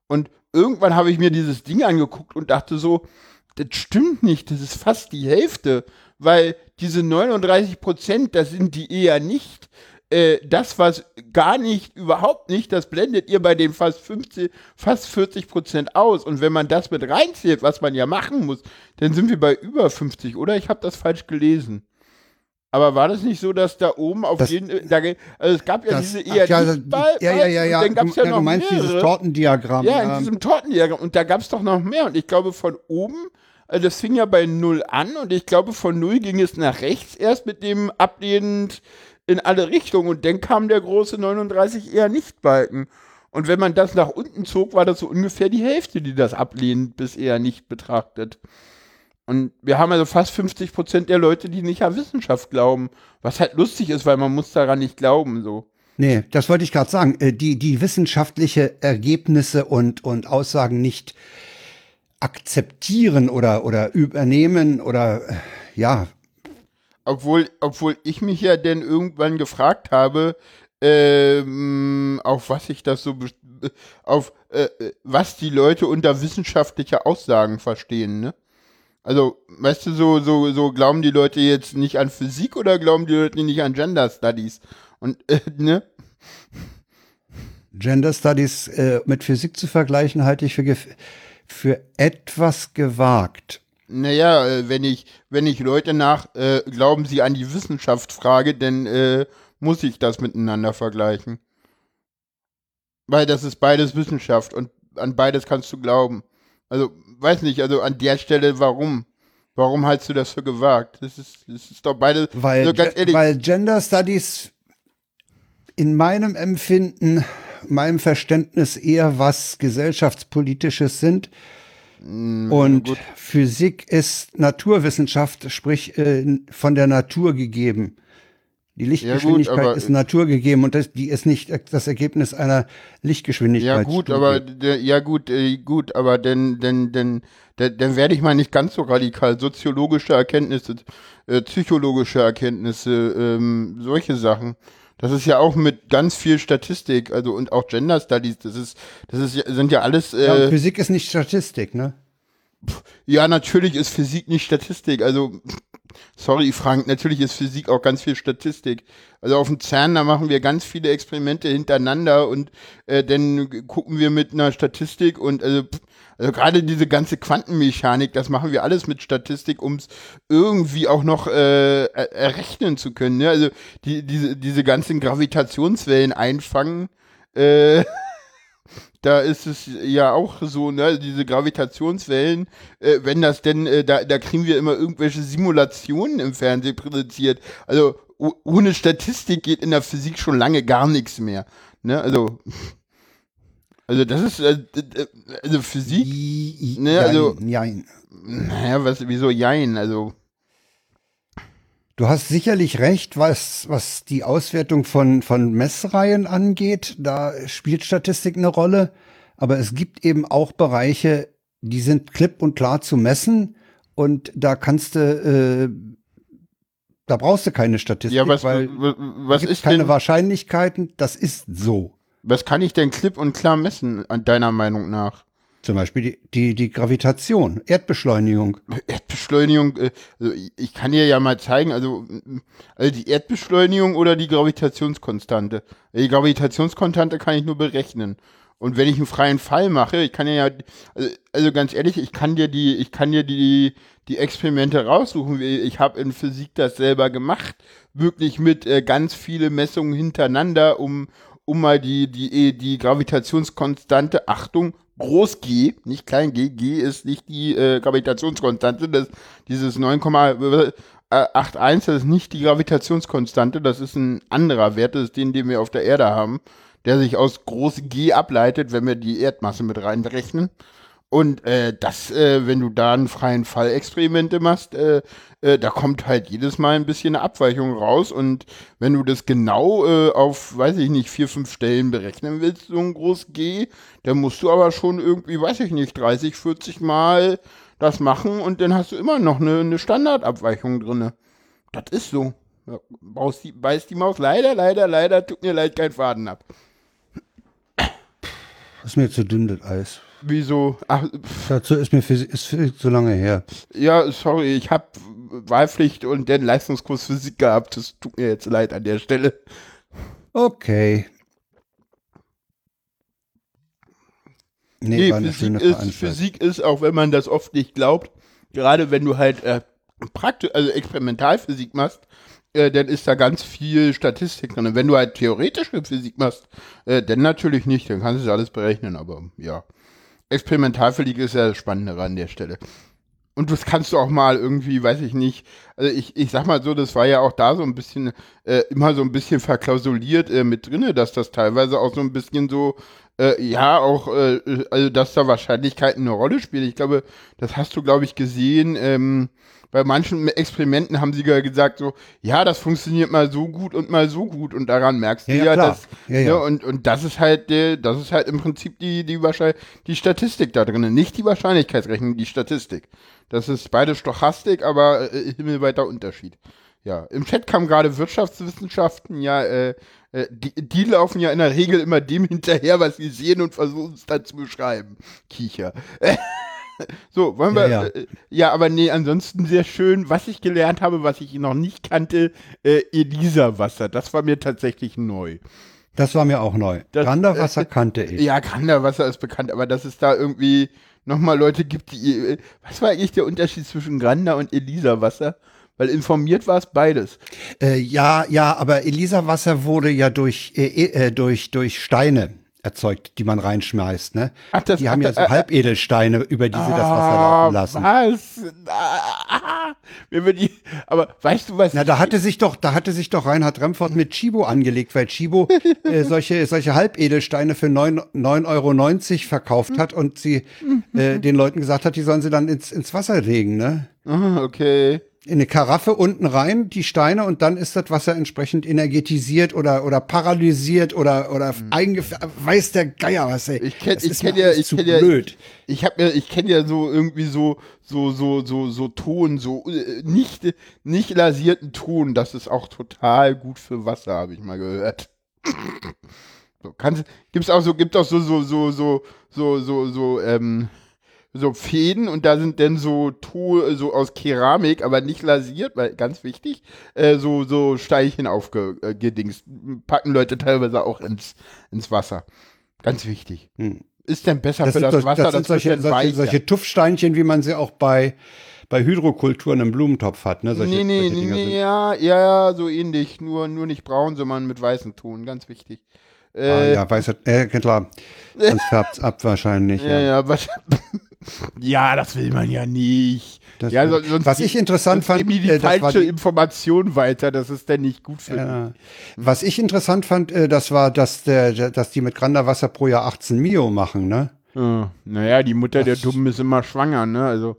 Und irgendwann habe ich mir dieses Ding angeguckt und dachte so, das stimmt nicht, das ist fast die Hälfte, weil diese 39 Prozent, das sind die eher nicht äh, das, was gar nicht, überhaupt nicht, das blendet ihr bei den fast 50, fast 40 Prozent aus. Und wenn man das mit reinzählt, was man ja machen muss, dann sind wir bei über 50, oder? Ich habe das falsch gelesen. Aber war das nicht so, dass da oben auf das, jeden, da, also es gab ja das, diese eher ja, Ball, ja, ja, ja, ja, dann gab's ja, ja noch du meinst mehrere. dieses Tortendiagramm. Ja, in ähm. diesem Tortendiagramm. Und da gab es doch noch mehr. Und ich glaube, von oben, also das fing ja bei null an und ich glaube, von null ging es nach rechts erst mit dem ablehnend in alle Richtungen und dann kam der große 39 eher nicht Balken. Und wenn man das nach unten zog, war das so ungefähr die Hälfte, die das ablehnt, bis eher nicht betrachtet. Und wir haben also fast 50 Prozent der Leute, die nicht an Wissenschaft glauben. Was halt lustig ist, weil man muss daran nicht glauben, so. Nee, das wollte ich gerade sagen. Äh, die, die wissenschaftliche Ergebnisse und, und Aussagen nicht akzeptieren oder, oder übernehmen oder, äh, ja, obwohl, obwohl ich mich ja dann irgendwann gefragt habe, ähm, auf was ich das so, auf äh, was die Leute unter wissenschaftlicher Aussagen verstehen, ne? Also, weißt du, so, so, so glauben die Leute jetzt nicht an Physik oder glauben die Leute nicht an Gender Studies? Und, äh, ne? Gender Studies äh, mit Physik zu vergleichen, halte ich für, für etwas gewagt. Naja, äh, wenn ich, wenn ich Leute nach, äh, glauben sie an die Wissenschaft frage, dann äh, muss ich das miteinander vergleichen. Weil das ist beides Wissenschaft und an beides kannst du glauben. Also, weiß nicht, also an der Stelle, warum? Warum hältst du das für gewagt? Das ist, das ist doch beides. Weil, also weil Gender Studies in meinem Empfinden, meinem Verständnis eher was gesellschaftspolitisches sind Mm, und gut. Physik ist Naturwissenschaft, sprich äh, von der Natur gegeben. Die Lichtgeschwindigkeit ja gut, ist naturgegeben und das, die ist nicht das Ergebnis einer Lichtgeschwindigkeit. Ja gut, aber ja gut, äh, gut, aber denn denn denn dann, dann werde ich mal nicht ganz so radikal. Soziologische Erkenntnisse, äh, psychologische Erkenntnisse, ähm, solche Sachen. Das ist ja auch mit ganz viel Statistik, also und auch Gender Studies, das ist, das ist, sind ja alles. Äh, ja, Physik ist nicht Statistik, ne? Ja, natürlich ist Physik nicht Statistik. Also, sorry, Frank, natürlich ist Physik auch ganz viel Statistik. Also auf dem CERN, da machen wir ganz viele Experimente hintereinander und äh, dann gucken wir mit einer Statistik und also, also gerade diese ganze Quantenmechanik, das machen wir alles mit Statistik, um es irgendwie auch noch äh, errechnen zu können. Ne? Also die, diese, diese ganzen Gravitationswellen einfangen. Äh, <laughs> da ist es ja auch so, ne, diese Gravitationswellen, äh, wenn das denn, äh, da, da kriegen wir immer irgendwelche Simulationen im Fernsehen präsentiert. Also ohne Statistik geht in der Physik schon lange gar nichts mehr. Ne, also. <laughs> Also das ist äh, also Physik. I, ne, also. Jein. Naja, was, wieso Jein? Also. Du hast sicherlich recht, was, was die Auswertung von, von Messreihen angeht. Da spielt Statistik eine Rolle. Aber es gibt eben auch Bereiche, die sind klipp und klar zu messen. Und da kannst du, äh, da brauchst du keine Statistik, Ja, was, weil was, was ist keine denn, Wahrscheinlichkeiten. Das ist so. Was kann ich denn klipp und klar messen, an deiner Meinung nach? Zum Beispiel die, die, die Gravitation, Erdbeschleunigung. Erdbeschleunigung, äh, also ich- kann dir ja mal zeigen, also, also die Erdbeschleunigung oder die Gravitationskonstante. Die Gravitationskonstante kann ich nur berechnen. Und wenn ich einen freien Fall mache, ich kann ja, also, also ganz ehrlich, ich kann dir die, ich kann dir die, die Experimente raussuchen. Ich habe in Physik das selber gemacht, wirklich mit äh, ganz viele Messungen hintereinander, um, um mal die, die, die Gravitationskonstante, Achtung, Groß G, nicht klein g, G ist nicht die äh, Gravitationskonstante, das, dieses 9,81, das ist nicht die Gravitationskonstante, das ist ein anderer Wert, das ist den, den wir auf der Erde haben, der sich aus Groß G ableitet, wenn wir die Erdmasse mit reinrechnen. Und äh, das, äh, wenn du da einen freien Fall-Experimente machst, äh, äh, da kommt halt jedes Mal ein bisschen eine Abweichung raus. Und wenn du das genau äh, auf, weiß ich nicht, vier, fünf Stellen berechnen willst, so ein groß G, dann musst du aber schon irgendwie, weiß ich nicht, 30, 40 Mal das machen und dann hast du immer noch eine, eine Standardabweichung drinne. Das ist so. Ja, die, beißt die Maus leider, leider, leider, tut mir leid, kein Faden ab. Das ist mir zu dünn, das Eis. Wieso? Ach, Dazu ist mir Physik, ist viel zu lange her. Ja, sorry, ich habe Wahlpflicht und den Leistungskurs Physik gehabt. Das tut mir jetzt leid an der Stelle. Okay. Nee, Nee, war eine Physik, schöne ist. Physik ist, auch wenn man das oft nicht glaubt, gerade wenn du halt äh, praktisch, also Experimentalphysik machst, äh, dann ist da ganz viel Statistik drin. Und wenn du halt theoretische Physik machst, äh, dann natürlich nicht, dann kannst du das alles berechnen, aber ja. Experimentalphysik ist ja das Spannendere an der Stelle. Und das kannst du auch mal irgendwie, weiß ich nicht, also ich, ich sag mal so, das war ja auch da so ein bisschen, äh, immer so ein bisschen verklausuliert äh, mit drinne, dass das teilweise auch so ein bisschen so, äh, ja, auch, äh, also dass da Wahrscheinlichkeiten eine Rolle spielen. Ich glaube, das hast du, glaube ich, gesehen, ähm, bei manchen Experimenten haben sie ja gesagt so, ja, das funktioniert mal so gut und mal so gut und daran merkst du Ja, ja, ja, klar. dass, Ja, ja. Ne, und, und das ist halt, der, das ist halt im Prinzip die, die, Wahrscheinlich die Statistik da drin, nicht die Wahrscheinlichkeitsrechnung, die Statistik. Das ist beide Stochastik, aber äh, himmelweiter Unterschied. Ja, im Chat kam gerade Wirtschaftswissenschaften, ja, äh, äh, die, die laufen ja in der Regel immer dem hinterher, was sie sehen und versuchen es dann zu beschreiben. Kicher. <laughs> <laughs> so, wollen wir, Ja, ja, äh, ja, aber nee, ansonsten sehr schön. Was ich gelernt habe, was ich noch nicht kannte, äh, Elisa-Wasser, das war mir tatsächlich neu. Das war mir auch neu. Das- Granderwasser kannte ich. Ja, Granderwasser ist bekannt, aber dass es da irgendwie nochmal Leute gibt, die. äh, Was war eigentlich der Unterschied zwischen Grander und Elisa-Wasser? Weil informiert war es beides. Äh, ja, ja, aber Elisa-Wasser wurde ja durch, äh, äh, durch, durch Steine erzeugt, die man reinschmeißt. Ne? Ach, das- die haben ja so äh, äh, Halbedelsteine, über die sie das Wasser Ah, laufen lassen. Was? Ah, <laughs> wir die, aber weißt du was? Na, da hatte sich doch, da hatte sich doch Reinhard Remford mit Chibo angelegt, weil Chibo <laughs> äh, solche, solche Halbedelsteine für 9,90 9,90 Euro verkauft hat und sie <laughs> äh, den Leuten gesagt hat, die sollen sie dann ins, ins Wasser legen, ne? Ah, okay. In eine Karaffe unten rein, die Steine, und dann ist das Wasser entsprechend energetisiert oder, oder paralysiert oder, oder eingef weiß der Geier was, ey. Mhm. Ich kenn- Das ich ist kenn ja- ich kenn ja- blöd. Ich hab mir, ich kenne ja so irgendwie so, so, so, so, so Ton, so äh, nicht, nicht lasierten Ton. Das ist auch total gut für Wasser, habe ich mal gehört. <laughs> So, kannst, gibt's auch so, gibt auch so, so, so, so, so, so, so, ähm, so Fäden und da sind dann so to so aus Keramik, aber nicht lasiert, weil ganz wichtig, äh, so, so Steinchen aufgedingst. Packen Leute teilweise auch ins, ins Wasser. Ganz wichtig. Hm. Ist denn besser Das für das so, Wasser? das sind solche, solche, solche Tuffsteinchen, wie man sie auch bei, bei Hydrokulturen im Blumentopf hat, ne? Solche, nee, nee, solche nee, nee, ja, ja, so ähnlich. Nur, nur nicht braun, sondern mit weißen Ton. Ganz wichtig. Ah, Äh, ja, weiß äh, klar. Sonst färbt's ab wahrscheinlich. <laughs> ja, Ja. ja, was, ja, das will man ja nicht. Das- ja, so- sonst was ich interessant fand, geben die, die äh, das war falsche die- Information weiter. Das ist dann nicht gut für die. Ja. Was ich interessant fand, äh, das war, dass, der, der- dass die mit Granderwasser pro Jahr 18 Mio machen, ne? Ja, naja, die Mutter der Das- Dummen ist immer schwanger, ne? Also,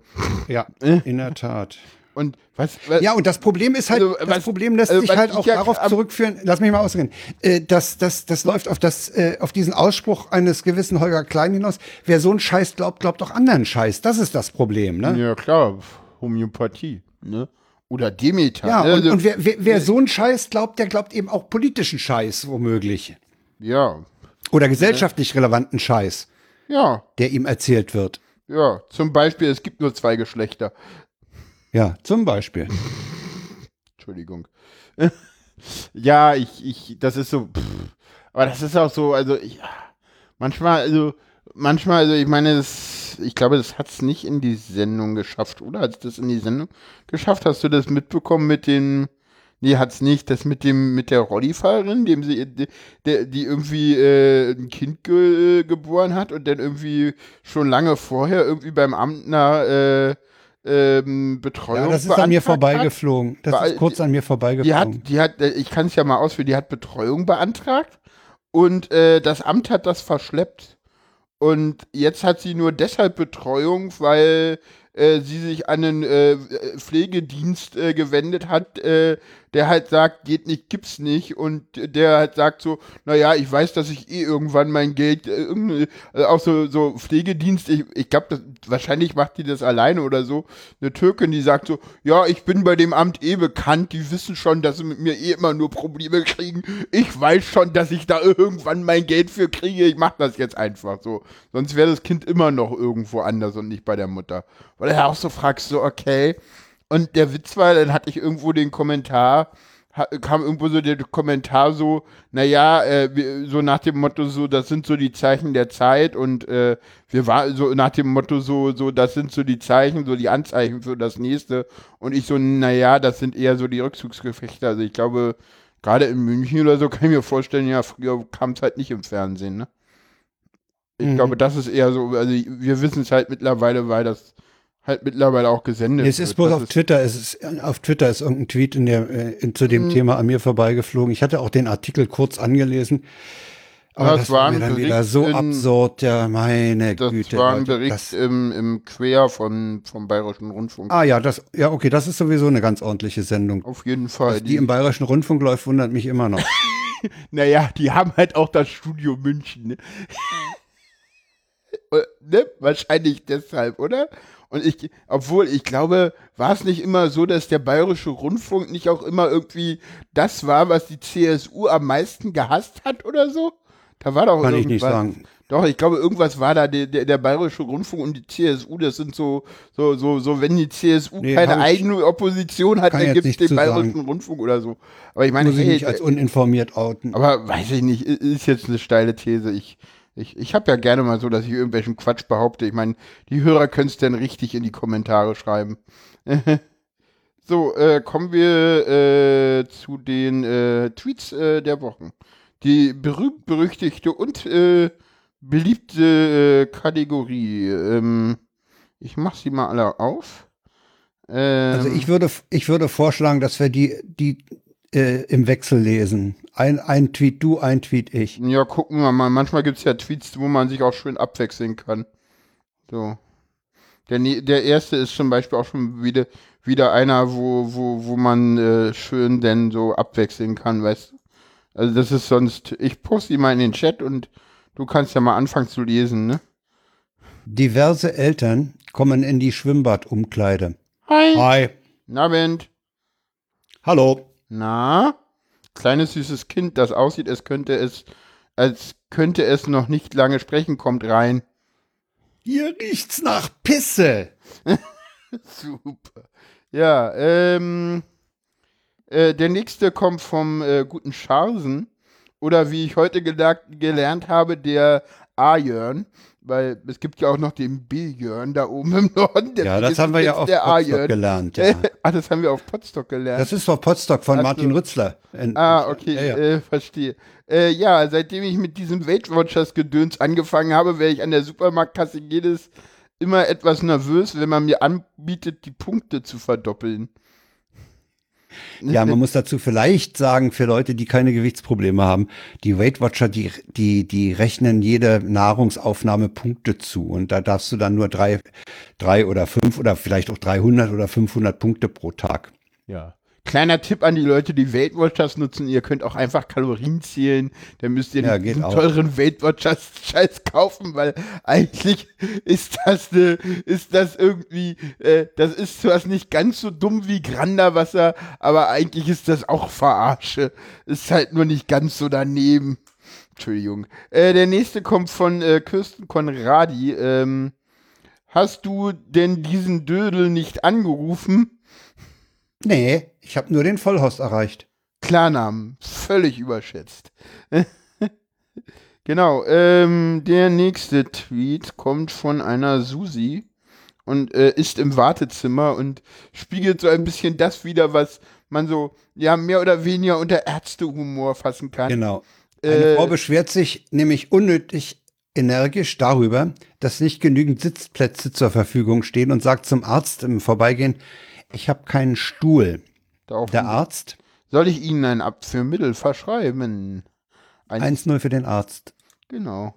Ja, Äh. in der Tat. Und was, was Ja, und das Problem ist halt, Also, das was- Problem lässt also, sich halt auch ja darauf zurückführen, lass mich mal ausreden, äh, das, das, das läuft auf das, äh, auf diesen Ausspruch eines gewissen Holger Klein hinaus. Wer so einen Scheiß glaubt, glaubt auch anderen Scheiß. Das ist das Problem, ne? ja klar, Homöopathie, ne? Oder Demeter. Ja, ne? und, Also, und wer, wer, wer so einen Scheiß glaubt, der glaubt eben auch politischen Scheiß, womöglich. ja, Oder gesellschaftlich relevanten Scheiß, ja, der ihm erzählt wird. ja. Zum Beispiel, es gibt nur zwei Geschlechter. Ja, zum Beispiel. Entschuldigung. <laughs> ja, ich, ich, das ist so, pff, aber das ist auch so, also ich, manchmal, also manchmal, also ich meine, das, ich glaube, das hat es nicht in die Sendung geschafft, oder? Hat es das in die Sendung geschafft? Hast du das mitbekommen mit dem, nee, hat's nicht, das mit dem, mit der Rollifahrerin, dem sie, der, die irgendwie äh, ein Kind ge, geboren hat und dann irgendwie schon lange vorher irgendwie beim Amt nach äh, ähm, Betreuung Ja, das ist an mir vorbeigeflogen. Das ist kurz an mir Die vorbeigeflogen. hat, die hat, äh, ich kann es ja mal ausführen, die hat Betreuung beantragt und äh, das Amt hat das verschleppt. Und jetzt hat sie nur deshalb Betreuung, weil äh, sie sich an einen äh, Pflegedienst äh, gewendet hat, äh, der halt sagt, geht nicht, gibt's nicht. Und der halt sagt so, naja, ich weiß, dass ich eh irgendwann mein Geld, äh, äh, auch so, so Pflegedienst, ich, ich glaube, wahrscheinlich macht die das alleine oder so. Eine Türkin, die sagt so, ja, ich bin bei dem Amt eh bekannt, die wissen schon, dass sie mit mir eh immer nur Probleme kriegen. Ich weiß schon, dass ich da irgendwann mein Geld für kriege. Ich mach das jetzt einfach so. Sonst wäre das Kind immer noch irgendwo anders und nicht bei der Mutter. Weil er auch so fragst, so, okay. Und der Witz war, dann hatte ich irgendwo den Kommentar, kam irgendwo so der Kommentar so, naja, äh, so nach dem Motto so, das sind so die Zeichen der Zeit und äh, wir waren so nach dem Motto so, so, das sind so die Zeichen, so die Anzeichen für das nächste. Und ich so, naja, das sind eher so die Rückzugsgefechte. Also ich glaube, gerade in München oder so kann ich mir vorstellen, ja, früher kam es halt nicht im Fernsehen, ne? Ich Mhm. glaube, das ist eher so, also wir wissen es halt mittlerweile, weil das halt mittlerweile auch gesendet Es ist wird. bloß Das auf Twitter, es ist, auf Twitter ist irgendein Tweet in der, äh, in, zu Mhm. dem Thema an mir vorbeigeflogen. Ich hatte auch den Artikel kurz angelesen. Aber das es war mir dann Bericht wieder so in- absurd, ja, meine Das Güte. war ein Leute, Bericht das, im, im Quer von, vom Bayerischen Rundfunk. ah ja, das, ja, okay, das ist sowieso eine ganz ordentliche Sendung. Auf jeden Fall. Die im Bayerischen Rundfunk läuft, wundert mich immer noch. <laughs> naja, die haben halt auch das Studio München. Ne? <laughs> Äh, ne? Wahrscheinlich deshalb, oder? Und ich, obwohl, ich glaube, war es nicht immer so, dass der Bayerische Rundfunk nicht auch immer irgendwie das war, was die CSU am meisten gehasst hat oder so? Da war doch Kann ich nicht irgendwas. sagen. Doch, ich glaube, irgendwas war da, der, der, der Bayerische Rundfunk und die CSU, das sind so, so, so, so, wenn die CSU Nee, keine eigene Opposition hat, dann gibt es nicht den Bayerischen sagen. Rundfunk oder so. Aber ich meine, Muss ich hey, mich als uninformiert outen. aber weiß ich nicht, ist jetzt eine steile These. Ich, ich, ich habe ja gerne mal so, dass ich irgendwelchen Quatsch behaupte. Ich meine, die Hörer können es dann richtig in die Kommentare schreiben. <laughs> so, äh, kommen wir äh, zu den äh, Tweets äh, der Wochen. Die berühmt-berüchtigte und äh, beliebte äh, Kategorie. Ähm, ich mach sie mal alle auf. Ähm, Also ich würde, ich würde vorschlagen, dass wir die, die im Wechsel lesen. Ein, ein Tweet du, ein Tweet ich. Ja, gucken wir mal. Manchmal gibt es ja Tweets, wo man sich auch schön abwechseln kann. So. Der, der erste ist zum Beispiel auch schon wieder, wieder einer, wo, wo, wo man äh, schön denn so abwechseln kann, weißt du? Also das ist sonst, ich poste ihn mal in den Chat und du kannst ja mal anfangen zu lesen, ne? Diverse Eltern kommen in die Schwimmbadumkleide. Hi. Hi. Guten Abend. Hallo. Na? Kleines süßes Kind, das aussieht, als könnte es, als könnte es noch nicht lange sprechen, kommt rein. Hier riecht's nach Pisse. <laughs> Super. Ja, ähm, äh, der nächste kommt vom äh, guten Scharsen. Oder wie ich heute gelernt, gelernt habe, der A-Jörn. Weil es gibt ja auch noch den B-Jörn da oben im Norden. Ja, das haben wir ja auf der Potsdok gelernt. Ja. <laughs> ah, das haben wir auf Potsdok gelernt. Das ist vor Potsdok von Ach so. Martin Rützler. In- Ah, okay, Ja, ja. Äh, verstehe. Äh, ja, seitdem ich mit diesem Weight Watchers Gedöns angefangen habe, werde ich an der Supermarktkasse jedes immer etwas nervös, wenn man mir anbietet, die Punkte zu verdoppeln. Ja, man muss dazu vielleicht sagen, für Leute, die keine Gewichtsprobleme haben, die Weight Watcher, die, die, die rechnen jede Nahrungsaufnahme Punkte zu. Und da darfst du dann nur drei, drei oder fünf oder vielleicht auch 300 oder 500 Punkte pro Tag. Ja. Kleiner Tipp an die Leute, die Weight Watchers nutzen, ihr könnt auch einfach Kalorien zählen, dann müsst ihr Ja, nicht geht diesen auch. teuren Weight Watchers Scheiß kaufen, weil eigentlich ist das ne, ist das irgendwie, äh, das ist zwar nicht ganz so dumm wie Granderwasser, aber eigentlich ist das auch Verarsche. Ist halt nur nicht ganz so daneben. Entschuldigung. Äh, der nächste kommt von äh, Kirsten Konradi. Ähm, hast du denn diesen Dödel nicht angerufen? Nee, ich habe nur den Vollhorst erreicht. Klarnamen, völlig überschätzt. <laughs> genau, ähm, der nächste Tweet kommt von einer Susi und äh, ist im Wartezimmer und spiegelt so ein bisschen das wieder, was man so, ja, mehr oder weniger unter Ärztehumor fassen kann. Genau. Eine Äh, Frau beschwert sich nämlich unnötig energisch darüber, dass nicht genügend Sitzplätze zur Verfügung stehen und sagt zum Arzt im Vorbeigehen, ich habe keinen Stuhl. Darauf Der Arzt, Soll ich Ihnen ein Abführmittel verschreiben? Ein, 1-0 für den Arzt. Genau.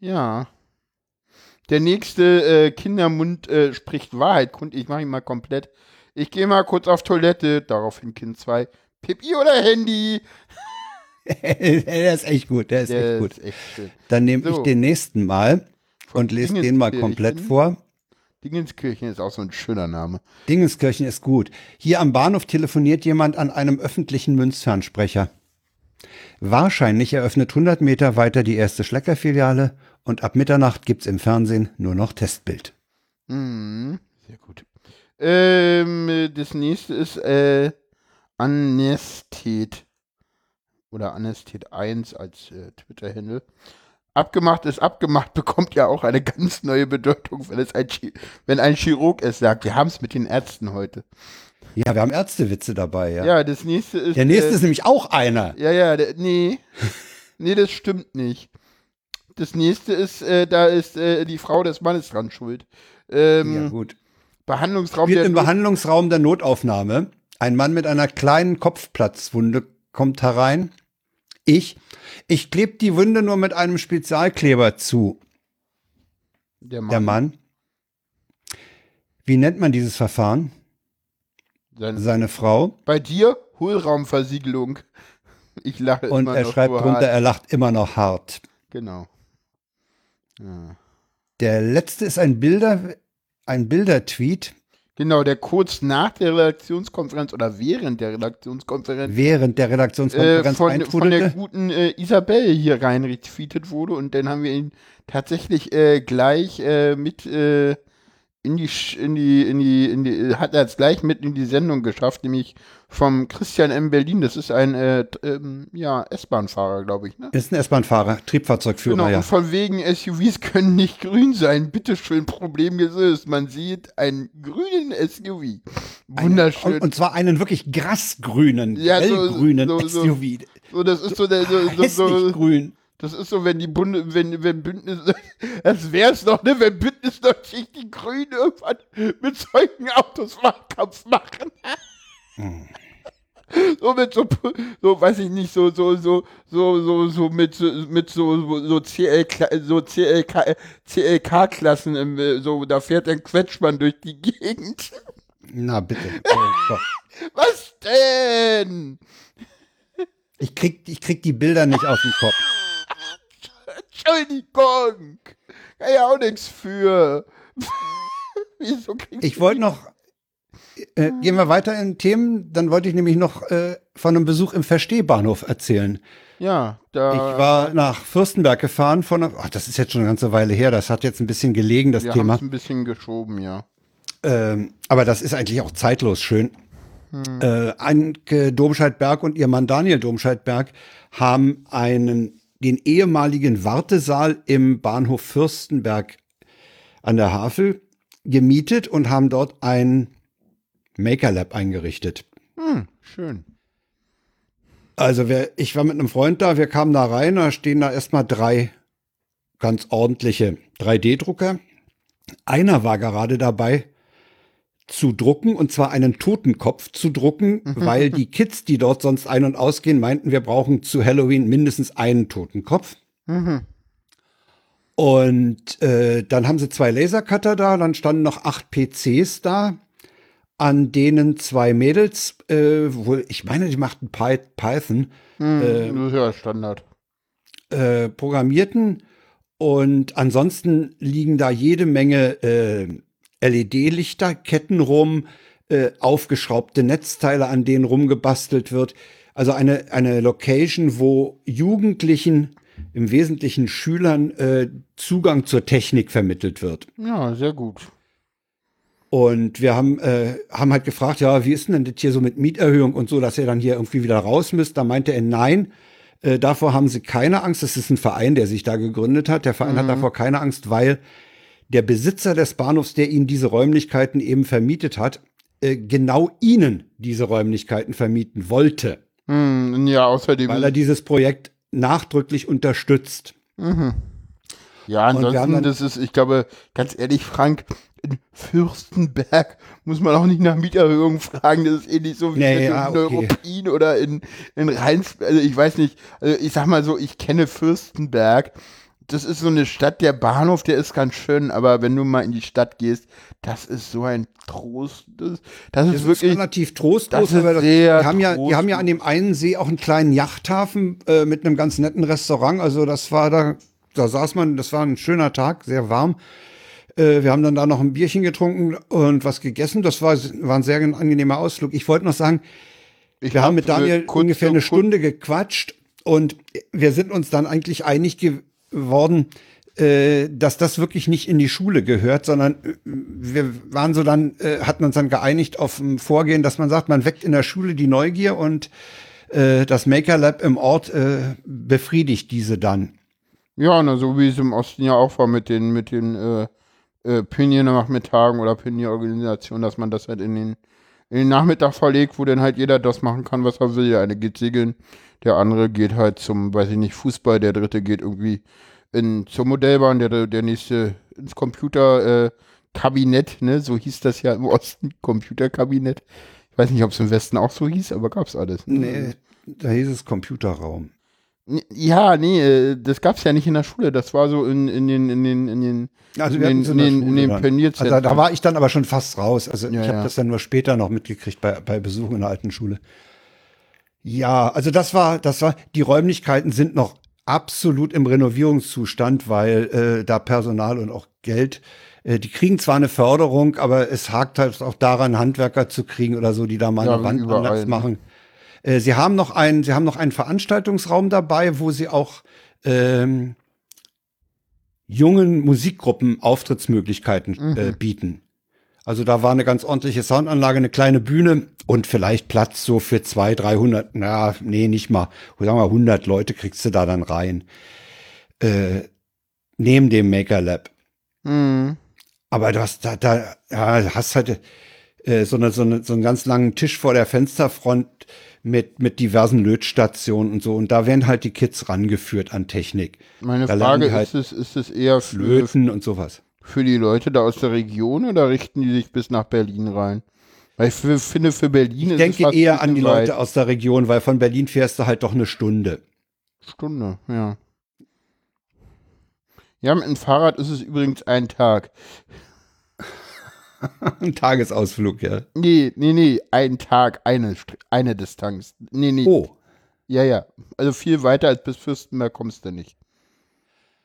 Ja. Der nächste äh, Kindermund äh, spricht Wahrheit. Ich mache ihn mal komplett. Ich gehe mal kurz auf Toilette. Daraufhin Kind 2. Pipi oder Handy? <laughs> der ist echt gut, der ist Der echt gut. ist echt. Dann nehme So. ich den nächsten mal und lese den mal komplett vor. Dingenskirchen ist auch so ein schöner Name. Dingenskirchen ist gut. Hier am Bahnhof telefoniert jemand an einem öffentlichen Münzfernsprecher. Wahrscheinlich eröffnet 100 Meter weiter die erste Schleckerfiliale und ab Mitternacht gibt's im Fernsehen nur noch Testbild. Mhm, sehr gut. Ähm, das nächste ist äh, Anestet. Oder Anestet 1 als äh, Twitter-Handle. Abgemacht ist abgemacht, <laughs> bekommt ja auch eine ganz neue Bedeutung, wenn, es ein, Chi- wenn ein Chirurg es sagt. Wir haben es mit den Ärzten heute. Ja, wir haben Ärztewitze dabei, ja. Ja, das nächste ist. Der nächste äh, ist nämlich auch einer. Ja, ja, der, nee. <laughs> nee, das stimmt nicht. Das nächste ist, äh, da ist äh, die Frau des Mannes dran schuld. Ähm, Ja, gut. Behandlungsraum Spielt der im Not- Behandlungsraum der Notaufnahme. Ein Mann mit einer kleinen Kopfplatzwunde kommt herein. Ich. Ich klebe die Wunde nur mit einem Spezialkleber zu. der Mann. Der Mann. Wie nennt man dieses Verfahren? Sein, Seine Frau. Bei dir Hohlraumversiegelung. <laughs> Ich lache Und immer er noch schreibt drunter, hart. er lacht immer noch hart. Genau. Ja. Der letzte ist ein Bilder, ein Bildertweet Genau, der kurz nach der Redaktionskonferenz oder während der Redaktionskonferenz während der äh, Redaktionskonferenz von, von der guten äh, Isabelle hier rein retweetet wurde und dann haben wir ihn tatsächlich äh, gleich äh, mit äh, in die in die in die in die hat er es gleich mit in die Sendung geschafft, nämlich vom Christian M. Berlin. Das ist ein äh, ähm, ja S-Bahn-Fahrer, glaube ich. Ne? Ist ein S-Bahn-Fahrer, Triebfahrzeugführer, Genau, ja. und von wegen SUVs können nicht grün sein. Bitteschön, Problem gelöst. Man sieht einen grünen SUV. Wunderschön. Und, und zwar einen wirklich grasgrünen, Ja, hellgrünen so- so- SUV. so, das ist so der, so, so, so, grün. Das ist so, wenn die Bunde, wenn, wenn Bündnis, <laughs> das wär's noch, ne, wenn Bündnis 90 die Grünen irgendwann mit solchen Autos Wahlkampf machen. So mit so, so, weiß ich nicht, so, so, so, so, so, so mit, so, mit so, so CLK, so CLK, CLK-Klassen, im, äh, so, da fährt ein Quetschmann durch die Gegend. Na bitte. <laughs> Oh. Was denn? Ich krieg, ich krieg die Bilder nicht aus dem Kopf. Entschuldigung. Kann ja auch nichts für. <laughs> Wieso Ich wollte noch, äh, gehen wir weiter in Themen, dann wollte ich nämlich noch äh, von einem Besuch im Verstehbahnhof erzählen. Ja, da. Ich war nach Fürstenberg gefahren von, ach, das ist jetzt schon eine ganze Weile her, das hat jetzt ein bisschen gelegen, das wir Thema. es ein bisschen geschoben, ja. Ähm, aber das ist eigentlich auch zeitlos schön. Äh, Anke Domscheit-Berg und ihr Mann Daniel Domscheit-Berg haben einen, den ehemaligen Wartesaal im Bahnhof Fürstenberg an der Havel gemietet und haben dort ein Maker Lab eingerichtet. Hm, schön. Also wer, ich war mit einem Freund da, wir kamen da rein, da stehen da erstmal drei ganz ordentliche 3D-Drucker. Einer war gerade dabei, zu drucken, und zwar einen Totenkopf zu drucken, weil die Kids, die dort sonst ein- und ausgehen, meinten, wir brauchen zu Halloween mindestens einen Totenkopf. Und äh, dann haben sie zwei Lasercutter da, dann standen noch acht PCs da, an denen zwei Mädels, äh, wohl, ich meine, die machten Py Python, Das ist ja Standard. äh, programmierten. Und ansonsten liegen da jede Menge äh, LED-Lichter, Ketten rum, äh, aufgeschraubte Netzteile, an denen rumgebastelt wird. Also eine, eine Location, wo Jugendlichen, im Wesentlichen Schülern, äh, Zugang zur Technik vermittelt wird. Ja, sehr gut. Und wir haben, äh, haben halt gefragt, ja, wie ist denn das hier so mit Mieterhöhung und so, dass ihr dann hier irgendwie wieder raus müsst. Da meinte er, nein, äh, davor haben sie keine Angst. Das ist ein Verein, der sich da gegründet hat. Der Verein hat davor keine Angst, weil der Besitzer des Bahnhofs, der ihnen diese Räumlichkeiten eben vermietet hat, äh, genau ihnen diese Räumlichkeiten vermieten wollte, Hm, ja, außerdem. weil er dieses Projekt nachdrücklich unterstützt. ja, wir haben ansonsten, dann- das ist, ich glaube, ganz ehrlich, Frank, in Fürstenberg <laughs> muss man auch nicht nach Mieterhöhung fragen. Das ist ähnlich so wie Nee, in ja, okay. Neuruppin oder in, in Rheins. Also ich weiß nicht, also ich sag mal so, ich kenne Fürstenberg. Das ist so eine Stadt, der Bahnhof, der ist ganz schön, aber wenn du mal in die Stadt gehst, das ist so ein Trost. Das, das ist Das ist wirklich. relativ trostlos. das ist aber das, sehr die, haben ja, die haben ja an dem einen See auch einen kleinen Yachthafen äh, mit einem ganz netten Restaurant. Also das war da, da saß man, das war ein schöner Tag, sehr warm. Äh, wir haben dann da noch ein Bierchen getrunken und was gegessen. Das war, war ein sehr angenehmer Ausflug. Ich wollte noch sagen, ich wir haben hab, mit äh, Daniel ungefähr eine Stunde gequatscht und wir sind uns dann eigentlich einig geworden, äh, dass das wirklich nicht in die Schule gehört, sondern äh, wir waren so dann, äh, hatten uns dann geeinigt auf ein Vorgehen, dass man sagt, man weckt in der Schule die Neugier und das Maker Lab im Ort befriedigt diese dann. Ja, na, so wie es im Osten ja auch war mit den, mit den äh, äh, Pionier-Nachmittagen oder Pionier-Organisationen, dass man das halt in den, in den Nachmittag verlegt, wo dann halt jeder das machen kann, was er will. Eine geht segeln, der andere geht halt zum, weiß ich nicht, Fußball, der dritte geht irgendwie in, zur Modellbahn, der, der nächste ins Computerkabinett, äh, ne, so hieß das ja im Osten, <laughs> Computerkabinett. Ich weiß nicht, ob es im Westen auch so hieß, aber gab's alles. ne? Nee, da hieß es Computerraum. Ja, nee, äh, das gab's ja nicht in der Schule. Das war so in, in den, in den, in den, Also in in den, in Schule den. Pionierzentren. Also da war ich dann aber schon fast raus. Also Ja, ich habe ja. das dann nur später noch mitgekriegt bei, bei Besuchen in der alten Schule. Ja, also das war, das war, die Räumlichkeiten sind noch absolut im Renovierungszustand, weil äh, da Personal und auch Geld, äh, die kriegen zwar eine Förderung, aber es hakt halt auch daran, Handwerker zu kriegen oder so, die da mal Ja, eine Wand anders ne? machen. Äh, sie haben noch einen, sie haben noch einen Veranstaltungsraum dabei, wo sie auch ähm, jungen Musikgruppen Auftrittsmöglichkeiten äh, bieten. Also da war eine ganz ordentliche Soundanlage, eine kleine Bühne und vielleicht Platz so für zwei, 300, na, nee, nicht mal, sagen wir 100 Leute kriegst du da dann rein. Äh, neben dem Maker Lab. Mhm. Aber du hast da, da ja, hast halt äh, so, eine, so, eine, so einen ganz langen Tisch vor der Fensterfront mit, mit diversen Lötstationen und so. Und da werden halt die Kids rangeführt an Technik. Meine Da Frage halt ist, es, ist es eher für, Löten und sowas. Für die Leute da aus der Region oder richten die sich bis nach Berlin rein? Weil ich finde, für Berlin Ich ist denke es eher an die bisschen Leute weit. aus der Region, weil von Berlin fährst du halt doch eine Stunde. Stunde, ja. Ja, mit dem Fahrrad ist es übrigens ein Tag. <laughs> Ein Tagesausflug, ja. Nee, nee, nee, ein Tag, eine, eine Distanz. Nee, nee. Oh, Ja, ja. Also viel weiter als bis Fürstenberg kommst du nicht.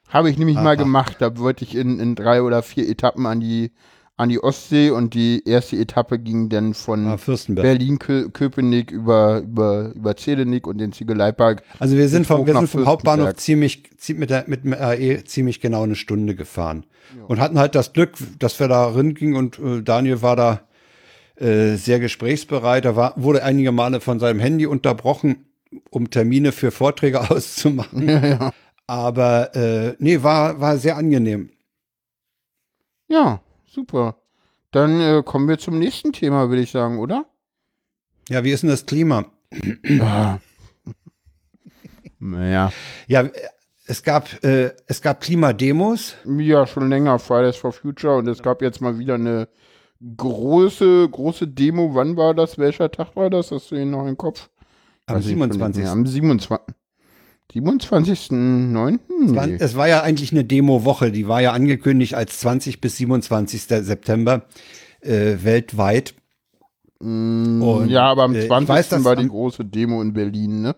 Habe ich nämlich mal Aha. gemacht. Da wollte ich in, in drei oder vier Etappen an die, an die Ostsee und die erste Etappe ging dann von ah, Fürstenberg. Berlin, Kö Köpenick über, über, über Zedenick und den Ziegeleipark. Also wir sind vom, wir sind vom Hauptbahnhof ziemlich, zie- mit, der, mit dem RE ziemlich genau eine Stunde gefahren. Und hatten halt das Glück, dass wir da gingen und äh, Daniel war da äh, sehr gesprächsbereit. Er war, wurde einige Male von seinem Handy unterbrochen, um Termine für Vorträge <laughs> auszumachen. Ja, ja. Aber äh, nee, war, war sehr angenehm. Ja, super. Dann äh, kommen wir zum nächsten Thema, würde ich sagen, oder? Ja, wie ist denn das Klima? Ja. naja. Ja, es gab, äh, es gab Klimademos. Ja, schon länger Fridays for Future und es gab jetzt mal wieder eine große, große Demo, wann war das? Welcher Tag war das? Hast du ihn noch im Kopf? Am Weiß ich schon nicht 27. mehr. Am 27. 27.09.? Es war- Es war ja eigentlich eine Demo-Woche, die war ja angekündigt als 20 bis 27. September äh, weltweit. Und, ja, aber am äh, ich 20. weiß, dass war die große Demo in Berlin, ne?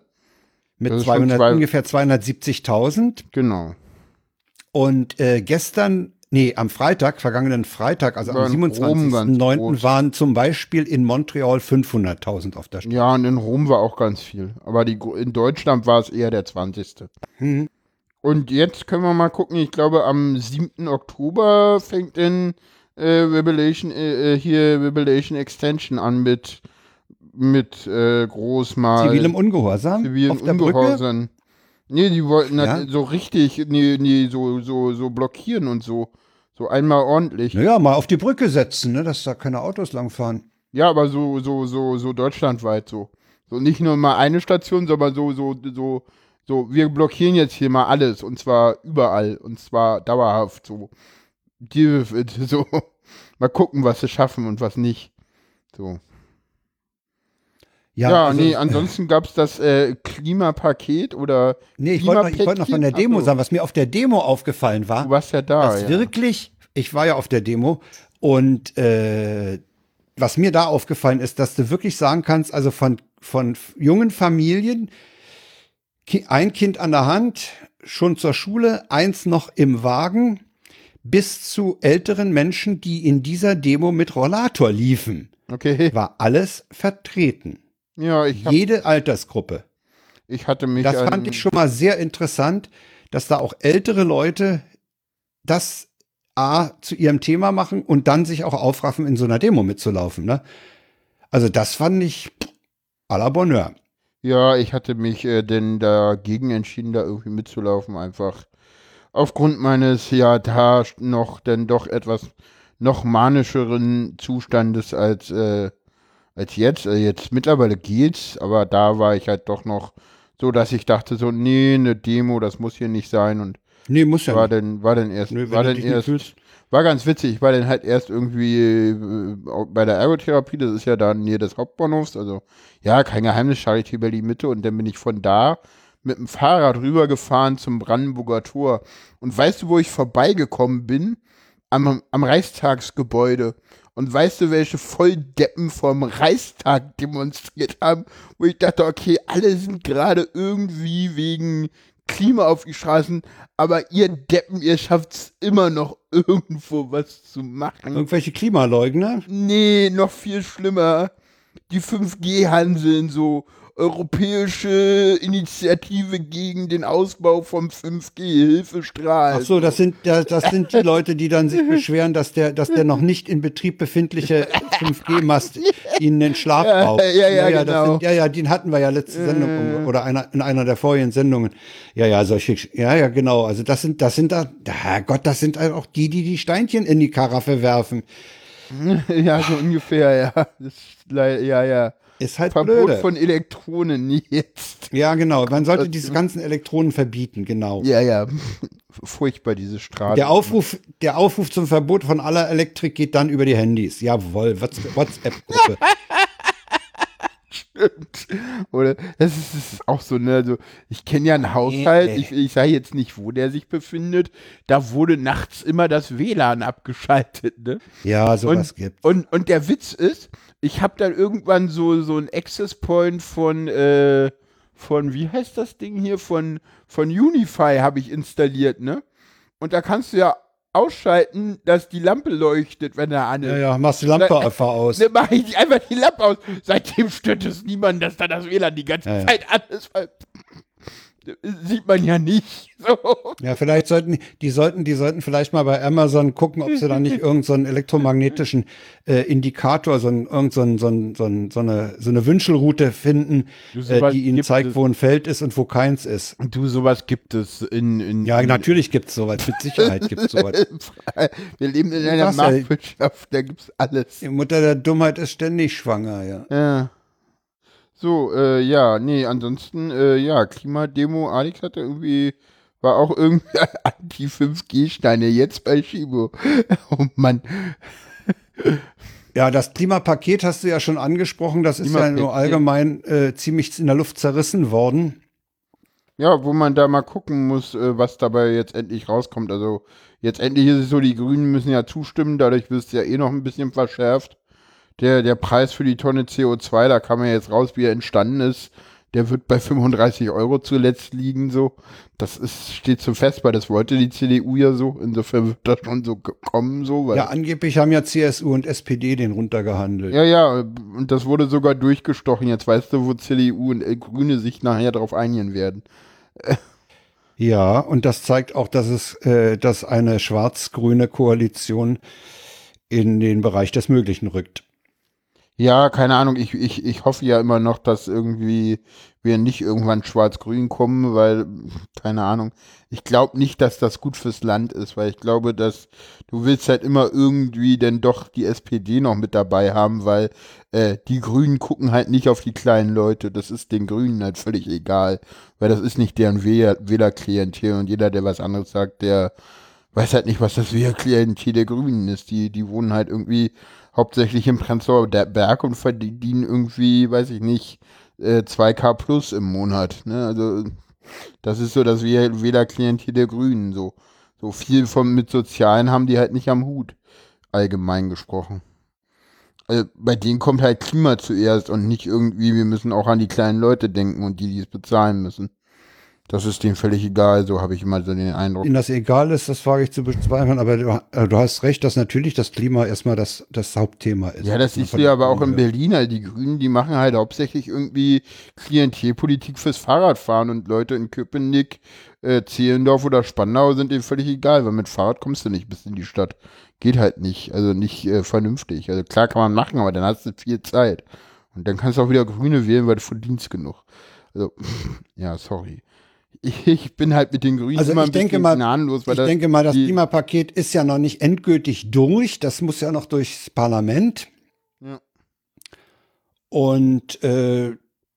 Mit Das ist schon 200, zwei- ungefähr 270.000. Genau. Und äh, gestern, nee, am Freitag, vergangenen Freitag, also am in Rom ganz 27.09. groß. waren zum Beispiel in Montreal 500.000 auf der Straße. Ja, und in Rom war auch ganz viel. Aber die, in Deutschland war es eher der 20. Hm. Und jetzt können wir mal gucken, ich glaube am 7. Oktober fängt in äh, Revelation, äh, äh, hier Revelation Extension an mit, mit äh, groß mal Zivilem Ungehorsam zivilen auf der Brücke. Ungehorsam. Nee, die wollten Ja? halt so richtig, nee, nee, so, so, so blockieren und so. So einmal ordentlich. Naja, mal auf die Brücke setzen, ne, dass da keine Autos langfahren. Ja, aber so, so, so, so deutschlandweit so. So nicht nur mal eine Station, sondern so, so, so, so, wir blockieren jetzt hier mal alles und zwar überall und zwar dauerhaft so. Die, <laughs> so, mal gucken, was sie schaffen und was nicht. So. Ja, also, nee, ansonsten gab es das äh, Klimapaket oder nee, ich wollte noch, ich wollte noch von der? Demo Ach so. sagen, was mir auf der Demo aufgefallen war. du warst ja da, dass ja. wirklich, ich war ja auf der Demo und äh, was mir da aufgefallen ist, dass du wirklich sagen kannst, also von, von jungen Familien, ein Kind an der Hand, schon zur Schule, eins noch im Wagen, bis zu älteren Menschen, die in dieser Demo mit Rollator liefen, Okay. war alles vertreten. Ja, ich, hab, Jede Altersgruppe. ich hatte mich Das an, fand ich schon mal sehr interessant, dass da auch ältere Leute das A zu ihrem Thema machen und dann sich auch aufraffen, in so einer Demo mitzulaufen. Ne? Also das fand ich à la Bonheur. Ja, ich hatte mich äh, denn dagegen entschieden, da irgendwie mitzulaufen, einfach aufgrund meines ja da noch denn doch etwas noch manischeren Zustandes als äh, als jetzt. Äh, jetzt mittlerweile geht's, aber da war ich halt doch noch so, dass ich dachte so, nee, eine Demo, das muss hier nicht sein und Nee, muss ja war nicht. dann war dann erst wenn war nicht erst war ganz witzig, ich war dann halt erst irgendwie äh, bei der Ergotherapie, das ist ja da nähe des Hauptbahnhofs, also ja, kein Geheimnis, Charité Berlin Mitte und dann bin ich von da mit dem Fahrrad rübergefahren zum Brandenburger Tor und weißt du, wo ich vorbeigekommen bin? Am, am Reichstagsgebäude. Und weißt du, welche Volldeppen vom Reichstag demonstriert haben? Wo ich dachte, okay, alle sind gerade irgendwie wegen Klima auf die Straßen, aber ihr Deppen, ihr schafft's immer noch <laughs> irgendwo was zu machen. Irgendwelche Klimaleugner? Nee, noch viel schlimmer. Die 5G-Hanseln, so europäische Initiative gegen den Ausbau vom 5G-Hilfestrahl. Ach so, das sind, das, das sind die <laughs> Leute, die dann sich beschweren, dass der, dass der noch nicht in Betrieb befindliche 5G-Mast ihnen den Schlaf Ja, raubt. ja, ja, das genau. sind, ja, ja, den hatten wir ja letzte Sendung oder einer, in einer der vorigen Sendungen. Ja, ja, solche, ja, ja, genau. Also das sind, das sind da, Herrgott, das sind halt auch die, die die Steinchen in die Karaffe werfen. <laughs> ja, so ungefähr, ja. Das ist ja, ja. Ist halt Verbot blöde. von Elektronen jetzt. ja, genau. Man sollte diese ganzen Elektronen verbieten, genau. Ja, ja. <laughs> Furchtbar, diese Strahlung. Der Aufruf, der Aufruf zum Verbot von aller Elektrik geht dann über die Handys. Jawohl, What's- WhatsApp-Gruppe. <laughs> Stimmt. Oder das ist, das ist auch so, ne, also ich kenne ja einen Haushalt, ich, ich sage jetzt nicht, wo der sich befindet, da wurde nachts immer das WLAN abgeschaltet, ne? Ja, sowas Und, gibt. und, und der Witz ist, ich habe dann irgendwann so, so ein Access Point von, äh, von, wie heißt das Ding hier, von, von Unify habe ich installiert, ne? Und da kannst du ja ausschalten, dass die Lampe leuchtet, wenn er an ist. Ja, ja, machst die Lampe Na, einfach aus. <laughs> Dann mache ich einfach die Lampe aus. Seitdem stört es niemanden, dass da das WLAN die ganze Ja, ja. Zeit an ist. Sieht man ja nicht. So. Ja, vielleicht sollten die sollten die sollten vielleicht mal bei Amazon gucken, ob sie da nicht irgendeinen so einen elektromagnetischen äh, Indikator, so, ein, irgend so, ein, so, ein, so, ein, so eine so eine Wünschelroute finden, Du, äh, die ihnen gibt zeigt, es. wo ein Feld ist und wo keins ist. Du, sowas gibt es in. in Ja, natürlich gibt's sowas. Mit Sicherheit gibt's <laughs> sowas. Wir leben in einer Marktwirtschaft, da gibt's alles. Die Mutter der Dummheit ist ständig schwanger, ja. Ja. So, äh, ja, nee, ansonsten, äh, ja, Klimademo, Alex hatte irgendwie, war auch irgendwie <laughs> Anti-5G-Steine, jetzt bei Shibo. <laughs> Oh Mann. Ja, das Klimapaket hast du ja schon angesprochen. Das ist ja nur allgemein äh, ziemlich in der Luft zerrissen worden. Ja, wo man da mal gucken muss, äh, was dabei jetzt endlich rauskommt. Also jetzt endlich ist es so, die Grünen müssen ja zustimmen, dadurch wird es ja eh noch ein bisschen verschärft. Der, der Preis für die Tonne CO2, da kam ja jetzt raus, wie er entstanden ist der wird bei 35 Euro zuletzt liegen, so. Das ist, steht so fest, weil das wollte die CDU ja so. Insofern wird das schon so kommen, so. ja, angeblich haben ja CSU und SPD den runtergehandelt. Ja, ja, und das wurde sogar durchgestochen. Jetzt weißt du, wo CDU und Grüne sich nachher darauf einigen werden. <laughs> Ja, und das zeigt auch, dass es, äh, dass eine schwarz-grüne Koalition in den Bereich des Möglichen rückt. Ja, keine Ahnung. Ich, ich, ich hoffe ja immer noch, dass irgendwie wir nicht irgendwann schwarz-grün kommen, weil, keine Ahnung. Ich glaube nicht, dass das gut fürs Land ist, weil ich glaube, dass du willst halt immer irgendwie denn doch die SPD noch mit dabei haben, weil äh, die Grünen gucken halt nicht auf die kleinen Leute. Das ist den Grünen halt völlig egal, weil das ist nicht deren Wählerklientel und jeder, der was anderes sagt, der weiß halt nicht, was das Wählerklientel der Grünen ist. Die, die wohnen halt irgendwie hauptsächlich im Prenzlauer Berg und verdienen irgendwie, weiß ich nicht, äh, 2K plus im Monat. Ne? Also das ist so das Wählerklientel der Grünen. So, so viel von mit Sozialen haben die halt nicht am Hut, allgemein gesprochen. Also bei denen kommt halt Klima zuerst und nicht irgendwie, wir müssen auch an die kleinen Leute denken und die, die es bezahlen müssen. Das ist denen völlig egal, so habe ich immer so den Eindruck. Ihnen das egal ist, das wage ich zu bezweifeln, aber du, äh, du, hast recht, dass natürlich das Klima erstmal das, das Hauptthema ist. Ja, das siehst du ja aber auch in Berlin, halt die Grünen, die machen halt hauptsächlich irgendwie Klientelpolitik fürs Fahrradfahren und Leute in Köpenick, äh, Zehlendorf oder Spandau sind denen völlig egal, weil mit Fahrrad kommst du nicht bis in die Stadt. Geht halt nicht, also nicht äh, vernünftig. Also klar kann man machen, aber dann hast du viel Zeit. Und dann kannst du auch wieder Grüne wählen, weil du verdienst genug. Also, <laughs> ja, sorry ich bin halt mit den Grünen also immer ein denke mal, gnadenlos. Weil ich denke mal, das Klimapaket ist ja noch nicht endgültig durch. Das muss ja noch durchs Parlament. Ja. Und äh,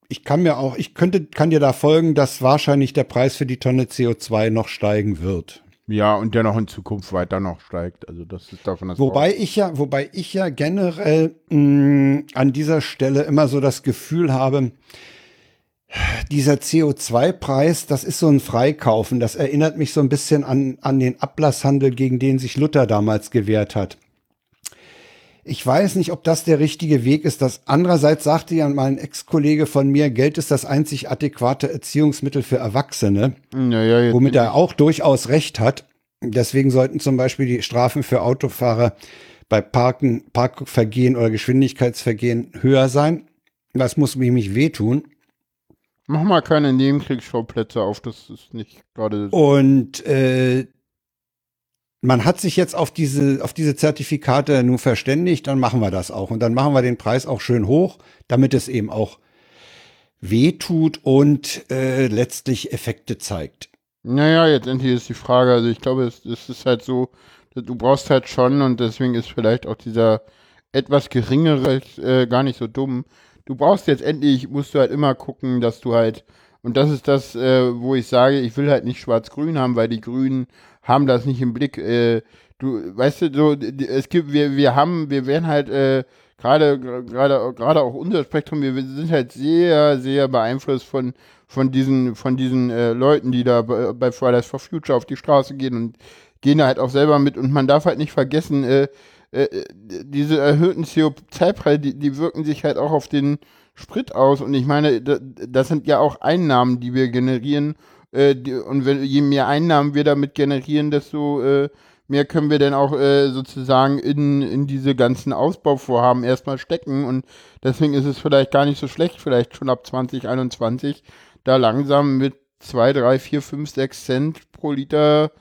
ich kann mir auch, ich könnte, kann dir da folgen, dass wahrscheinlich der Preis für die Tonne CO2 noch steigen wird. Ja, und der noch in Zukunft weiter noch steigt. Also das ist davon das Wobei ich ja, wobei ich ja generell mh, an dieser Stelle immer so das Gefühl habe, dieser CO2-Preis, das ist so ein Freikaufen. Das erinnert mich so ein bisschen an, an den Ablasshandel, gegen den sich Luther damals gewehrt hat. Ich weiß nicht, ob das der richtige Weg ist. Das andererseits sagte ja mein Ex-Kollege von mir, Geld ist das einzig adäquate Erziehungsmittel für Erwachsene, ja, womit er auch durchaus recht hat. Deswegen sollten zum Beispiel die Strafen für Autofahrer bei Parken, Parkvergehen oder Geschwindigkeitsvergehen höher sein. Das muss mich wehtun. Mach mal keine Nebenkriegsschauplätze auf, das ist nicht gerade. Und äh, man hat sich jetzt auf diese, auf diese Zertifikate nur verständigt, dann machen wir das auch. Und dann machen wir den Preis auch schön hoch, damit es eben auch wehtut und äh, letztlich Effekte zeigt. Naja, jetzt endlich ist die Frage, also ich glaube, es, es ist halt so, du brauchst halt schon und deswegen ist vielleicht auch dieser etwas geringere äh, gar nicht so dumm du brauchst jetzt endlich, musst du halt immer gucken, dass du halt, und das ist das, äh, wo ich sage, ich will halt nicht schwarz-grün haben, weil die Grünen haben das nicht im Blick. Äh, du, weißt du, so, es gibt, wir, wir haben, wir werden halt, äh, gerade, gerade, gerade auch unser Spektrum, wir sind halt sehr, sehr beeinflusst von, von diesen, von diesen äh, Leuten, die da bei, Fridays for Future auf die Straße gehen und gehen da halt auch selber mit und man darf halt nicht vergessen, äh, äh, diese erhöhten CO2-Preise, die, die wirken sich halt auch auf den Sprit aus. Und ich meine, das sind ja auch Einnahmen, die wir generieren. Äh, und wenn, je mehr Einnahmen wir damit generieren, desto äh, mehr können wir dann auch sozusagen in, in diese ganzen Ausbauvorhaben erstmal stecken. Und deswegen ist es vielleicht gar nicht so schlecht, vielleicht schon ab 2021 da langsam mit 2, 3, 4, 5, 6 Cent pro Liter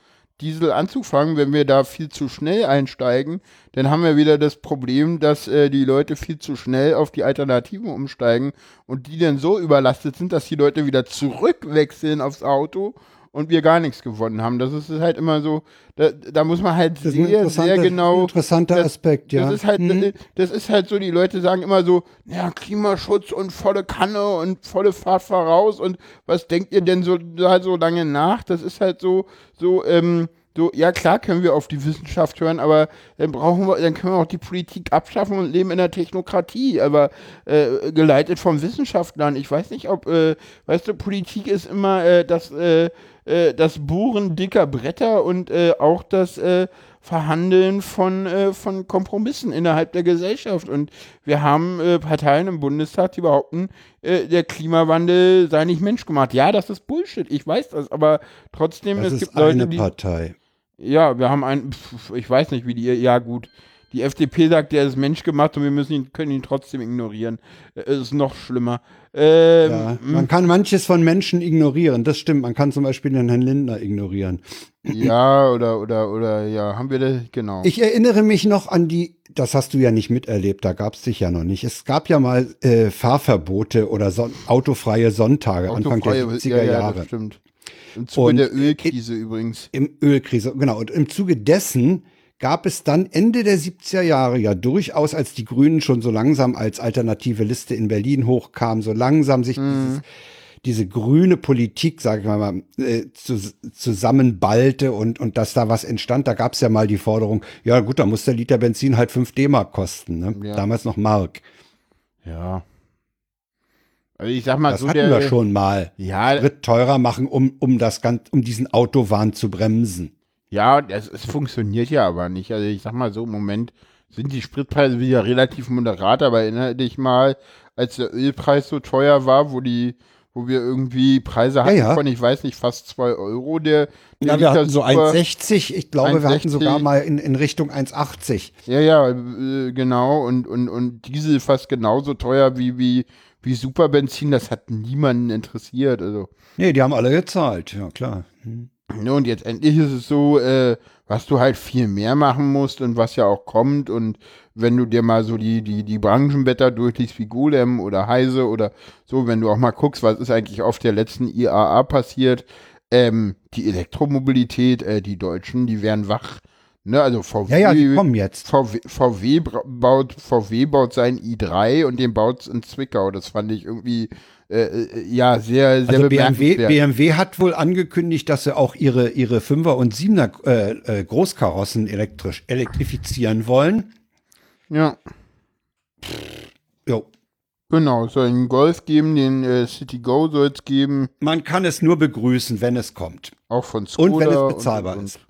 Diesel anzufangen, wenn wir da viel zu schnell einsteigen, dann haben wir wieder das Problem, dass äh, die Leute viel zu schnell auf die Alternativen umsteigen und die dann so überlastet sind, dass die Leute wieder zurückwechseln aufs Auto und wir gar nichts gewonnen haben. Das ist halt immer so, da, da muss man halt sehr, sehr genau. Interessanter das, Aspekt, ja. Das ist halt, mhm. das ist halt so, die Leute sagen immer so, ja, Klimaschutz und volle Kanne und volle Fahrt voraus und was denkt ihr denn so, halt so lange nach? Das ist halt so, so, ähm, so, ja klar können wir auf die Wissenschaft hören, aber dann brauchen wir, dann können wir auch die Politik abschaffen und leben in der Technokratie, aber äh, geleitet von Wissenschaftlern. Ich weiß nicht, ob, äh, weißt du, Politik ist immer äh, das, äh, äh, das Bohren dicker Bretter und äh, auch das äh, Verhandeln von, äh, von Kompromissen innerhalb der Gesellschaft. Und wir haben äh, Parteien im Bundestag, die behaupten, der Klimawandel sei nicht menschgemacht. Ja, das ist Bullshit, ich weiß das, aber trotzdem, Das es ist gibt Leute, eine die. Partei. Ja, wir haben einen, pf, ich weiß nicht, wie die, ja gut. Die FDP sagt, der ist menschgemacht und wir müssen ihn, können ihn trotzdem ignorieren. Es ist noch schlimmer. Ähm, Ja, man kann manches von Menschen ignorieren, das stimmt. Man kann zum Beispiel den Herrn Lindner ignorieren. ja, oder, oder, oder, ja, haben wir das, genau. Ich erinnere mich noch an die, das hast du ja nicht miterlebt, da gab es dich ja noch nicht. Es gab ja mal äh, Fahrverbote oder son autofreie Sonntage Anfang der Autofreie- 70er ja, ja, Jahre. Das stimmt. Im Zuge Und- der Ölkrise übrigens. Im Ölkrise, genau. Und im Zuge dessen gab es dann Ende der 70er Jahre ja durchaus, als die Grünen schon so langsam als alternative Liste in Berlin hochkamen, so langsam sich dieses, diese grüne Politik, sage ich mal, äh, zu, zusammenballte und, und dass da was entstand, da gab es ja mal die Forderung, ja gut, da muss der Liter Benzin halt 5 D-Mark kosten, ne? Ja. damals noch Mark. Ja. Also ich sag mal Das so, hatten der, wir schon mal. Ja, Sprit teurer machen, um, um das ganz, um diesen Autowahn zu bremsen. Ja, es, es funktioniert ja aber nicht. Also ich sag mal so, im Moment sind die Spritpreise wieder relativ moderat, aber erinnere dich mal, als der Ölpreis so teuer war, wo die, wo wir irgendwie Preise hatten ja. von, ich weiß nicht, fast zwei Euro, der, der Ja, wir hatten so Super- 1,60. Ich glaube, wir hatten 1,60. sogar mal in, in Richtung 1,80. Ja, ja, äh, genau. Und, und, und Diesel fast genauso teuer wie, wie, wie Superbenzin. Das hat niemanden interessiert. Also. Nee, die haben alle gezahlt. Ja, klar. Ne, und jetzt endlich ist es so, äh, was du halt viel mehr machen musst und was ja auch kommt. Und wenn du dir mal so die, die, die Branchenwetter durchliest wie Golem oder Heise oder so, wenn du auch mal guckst, was ist eigentlich auf der letzten IAA passiert, ähm, die Elektromobilität, äh, die Deutschen, die werden wach. Ne, also VW, Ja, ja, die kommen jetzt. VW, VW baut, VW baut sein i3 und den baut in Zwickau. Das fand ich irgendwie, äh, äh, ja, sehr, sehr Also BMW, bemerkenswert. BMW hat wohl angekündigt, dass sie auch ihre, ihre 5er und 7er äh, äh, Großkarossen elektrisch elektrifizieren wollen. ja. Jo. Genau, es soll einen Golf geben, den äh, City Go soll es geben, Man kann es nur begrüßen, wenn es kommt. auch von Skoda. Und wenn es bezahlbar und, ist.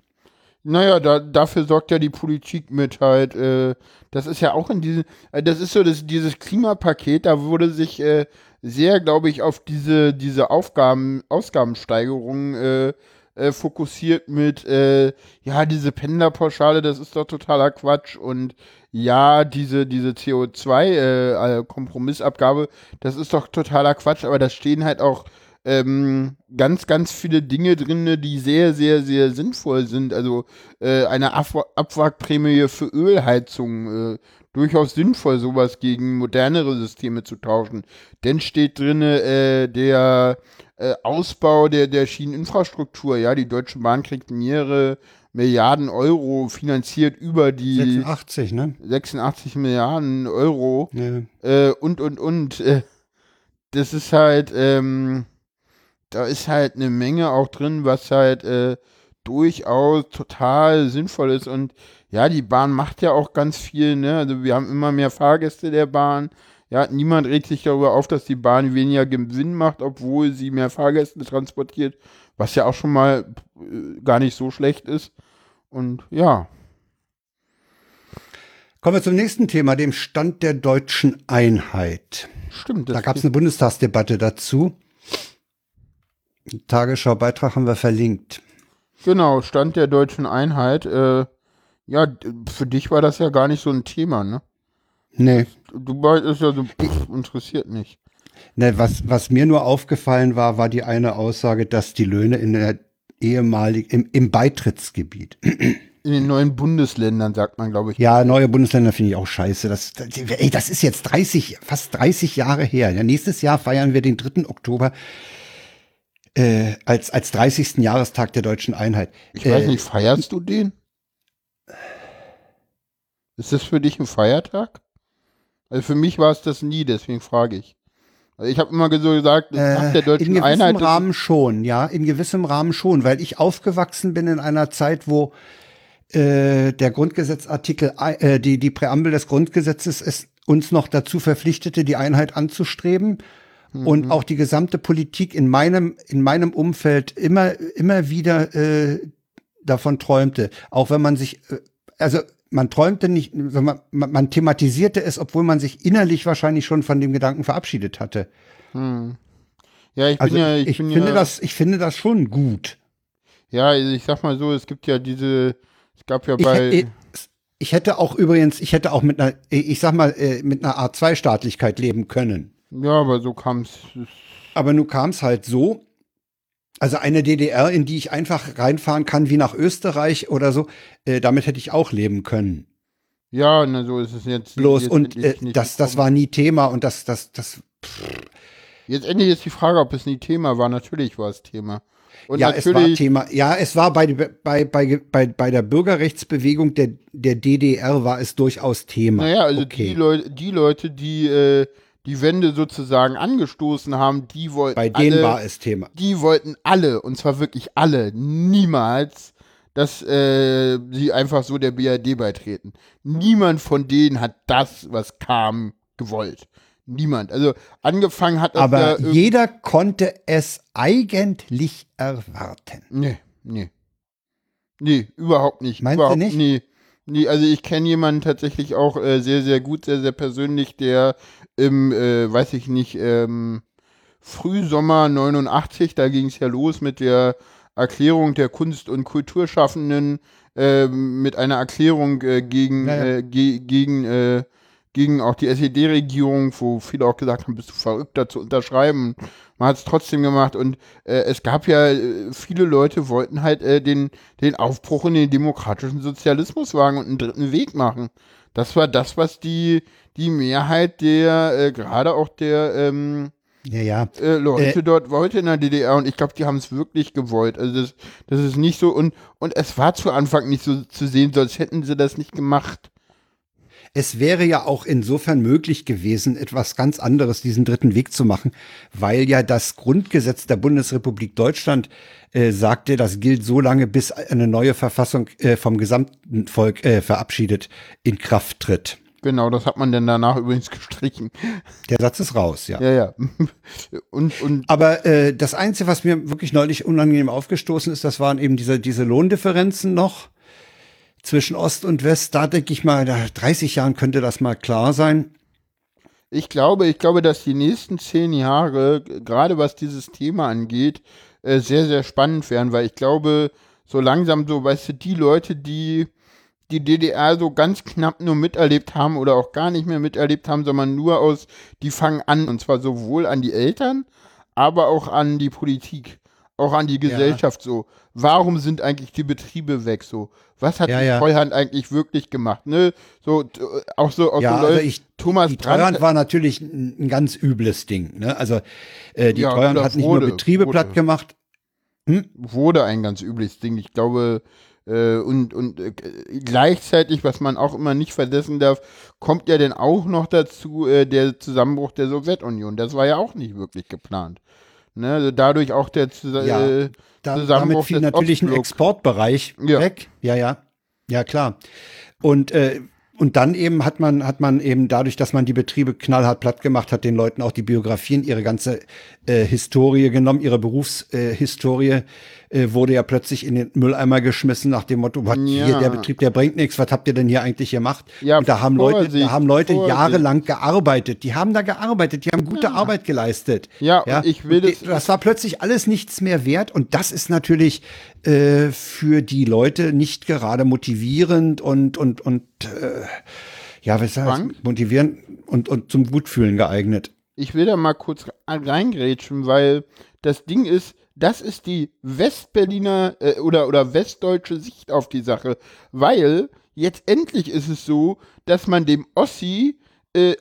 Naja, da, dafür sorgt ja die Politik mit halt, äh, das ist ja auch in diesem, äh, das ist so das, dieses Klimapaket, da wurde sich äh, sehr, glaube ich, auf diese, diese Aufgaben, Ausgabensteigerung äh, äh, fokussiert mit, äh, ja, diese Pendlerpauschale, das ist doch totaler Quatsch. Und ja, diese, diese CO2-Kompromissabgabe, das ist doch totaler Quatsch, aber da stehen halt auch ähm, ganz, ganz viele Dinge drin, die sehr, sehr, sehr sinnvoll sind. Also äh, eine Ab Abwrackprämie für Ölheizung, äh, durchaus sinnvoll, sowas gegen modernere Systeme zu tauschen. Denn steht drin äh, der äh, Ausbau der, der Schieneninfrastruktur. Ja, die Deutsche Bahn kriegt mehrere Milliarden Euro finanziert über die 86, ne? 86 Milliarden Euro Ja. äh, und, und, und. Äh, das ist halt, ähm, da ist halt eine Menge auch drin, was halt äh, durchaus total sinnvoll ist. Und ja, die Bahn macht ja auch ganz viel, ne? Also wir haben immer mehr Fahrgäste der Bahn. Ja, niemand regt sich darüber auf, dass die Bahn weniger Gewinn macht, obwohl sie mehr Fahrgäste transportiert, was ja auch schon mal äh, gar nicht so schlecht ist. Und ja, Kommen wir zum nächsten Thema, dem Stand der deutschen Einheit. stimmt. Da gab es eine Bundestagsdebatte dazu. Tagesschau-Beitrag haben wir verlinkt. Genau, Stand der deutschen Einheit. Äh, ja, für dich war das ja gar nicht so ein Thema, ne? Nee. Dubai ist ja so, pff, interessiert nicht. Ne, was, was mir nur aufgefallen war, war die eine Aussage, dass die Löhne in der ehemaligen, im, im Beitrittsgebiet. In den neuen Bundesländern sagt man, glaube ich. Ja, neue Bundesländer finde ich auch scheiße. Das, das, ey, das ist jetzt 30, fast 30 Jahre her. Ja, nächstes Jahr feiern wir den 3. Oktober äh, als, als 30. Jahrestag der deutschen Einheit. Ich weiß Äh, nicht, feierst du den? Ist das für dich ein Feiertag? Also für mich war es das nie, deswegen frage ich. Also ich habe immer so gesagt, Äh, Tag der deutschen in gewissem Einheit. Rahmen schon, ja, in gewissem Rahmen schon, weil ich aufgewachsen bin in einer Zeit, wo äh, der Grundgesetzartikel, äh, die, die Präambel des Grundgesetzes es uns noch dazu verpflichtete, die Einheit anzustreben. Mhm. Und auch die gesamte Politik in meinem, in meinem Umfeld immer, immer wieder äh, davon träumte. Auch wenn man sich, äh, also man träumte nicht, man, man thematisierte es, obwohl man sich innerlich wahrscheinlich schon von dem Gedanken verabschiedet hatte. Ja, ich Also bin ja, ich, ich, bin finde ja, das, ich finde das schon gut. ja, also ich sag mal so, es gibt ja diese, es gab ja Ich, bei, hä- ich hätte auch übrigens, ich hätte auch mit einer, ich sag mal, äh, mit einer Art Zwei-Staatlichkeit leben können. Ja, aber so kam es. Aber nun kam es halt so, also eine DDR, in die ich einfach reinfahren kann wie nach Österreich oder so, äh, damit hätte ich auch leben können. Ja, na, so ist es jetzt. Bloß jetzt und äh, das, das war nie Thema und das, das, das, Jetzt endlich ist die Frage, ob es nie Thema war. Natürlich war es Thema. Und ja, es war Thema. Ja, es war bei, bei, bei, bei, bei der Bürgerrechtsbewegung der, der DDR war es durchaus Thema. naja, also okay. die, Leute, die Leute, die äh, die Wende sozusagen angestoßen haben, die wollten bei denen alle, war es Thema. die wollten alle, und zwar wirklich alle, niemals, dass äh, sie einfach so der BRD beitreten. Niemand von denen hat das, was kam, gewollt. Niemand. Also angefangen hat Aber jeder konnte es eigentlich erwarten. Nee, nee. Nee, überhaupt nicht. Meinst du überhaupt, nicht? Nee. Nee, also ich kenne jemanden tatsächlich auch äh, sehr, sehr gut, sehr, sehr persönlich, der im, äh, weiß ich nicht, ähm, Frühsommer 89, da ging es ja los mit der Erklärung der Kunst- und Kulturschaffenden, ähm, mit einer Erklärung äh, gegen, Ja, ja. Äh, ge gegen, äh, gegen auch die SED-Regierung, wo viele auch gesagt haben, bist du verrückt, da zu unterschreiben. Man hat es trotzdem gemacht und äh, es gab ja, äh, viele Leute wollten halt äh, den, den Aufbruch in den demokratischen Sozialismus wagen und einen dritten Weg machen. Das war das, was die, die Mehrheit der, äh, gerade auch der ähm, Ja, ja. äh, Leute Äh, dort wollte in der DDR und ich glaube, die haben es wirklich gewollt. Also das, das ist nicht so und, und es war zu Anfang nicht so zu sehen, sonst hätten sie das nicht gemacht. Es wäre ja auch insofern möglich gewesen, etwas ganz anderes, diesen dritten Weg zu machen, weil ja das Grundgesetz der Bundesrepublik Deutschland äh, sagte, das gilt so lange, bis eine neue Verfassung äh, vom gesamten Volk äh, verabschiedet in Kraft tritt. Genau, das hat man dann danach <laughs> übrigens gestrichen. Der Satz ist raus, ja. Ja, ja. Und, und Aber äh, das Einzige, was mir wirklich neulich unangenehm aufgestoßen ist, das waren eben diese, diese Lohndifferenzen noch zwischen Ost und West. Da denke ich mal, nach 30 Jahren könnte das mal klar sein. ich glaube, ich glaube, dass die nächsten zehn Jahre, gerade was dieses Thema angeht, äh, sehr, sehr spannend werden, weil ich glaube, so langsam so, weißt du, die Leute, die die DDR so ganz knapp nur miterlebt haben oder auch gar nicht mehr miterlebt haben, sondern nur aus, die fangen an, und zwar sowohl an die Eltern, aber auch an die Politik, auch an die Gesellschaft so. Warum sind eigentlich die Betriebe weg so? Was hat Ja, die ja. Treuhand eigentlich wirklich gemacht? Ne? So, t- auch so, auch Ja, so also ich, Thomas die Brandt- Treuhand war natürlich ein, ein ganz übles Ding. Ne? Also äh, die Ja, Treuhand hat nicht wurde, nur Betriebe wurde. platt gemacht. wurde ein ganz übles Ding. Ich glaube, äh, und, und äh, gleichzeitig, was man auch immer nicht vergessen darf, kommt ja dann auch noch dazu äh, der Zusammenbruch der Sowjetunion. Das war ja auch nicht wirklich geplant. Ne? Dadurch auch der Zus Ja, äh, Da, damit Zusammenbruch fiel natürlich ein. Exportbereich Ja. weg. Ja, ja. Ja, klar. Und, äh, und dann eben hat man, hat man eben dadurch, dass man die Betriebe knallhart platt gemacht hat, den Leuten auch die Biografien, ihre ganze äh, Historie genommen, ihre Berufshistorie äh, äh, wurde ja plötzlich in den Mülleimer geschmissen nach dem Motto, was hier, Ja. der Betrieb, der bringt nichts, was habt ihr denn hier eigentlich gemacht? Ja, und da haben Leute, da haben Leute jahrelang gearbeitet. Die haben da gearbeitet, die haben gute Arbeit geleistet. Ja, und ich will das- das war plötzlich alles nichts mehr wert und das ist natürlich äh, für die Leute nicht gerade motivierend und und und äh, ja, was heißt motivierend und und zum Gutfühlen geeignet. ich will da mal kurz reingrätschen, weil das Ding ist, das ist die Westberliner äh, oder, oder westdeutsche Sicht auf die Sache, weil jetzt endlich ist es so, dass man dem Ossi äh,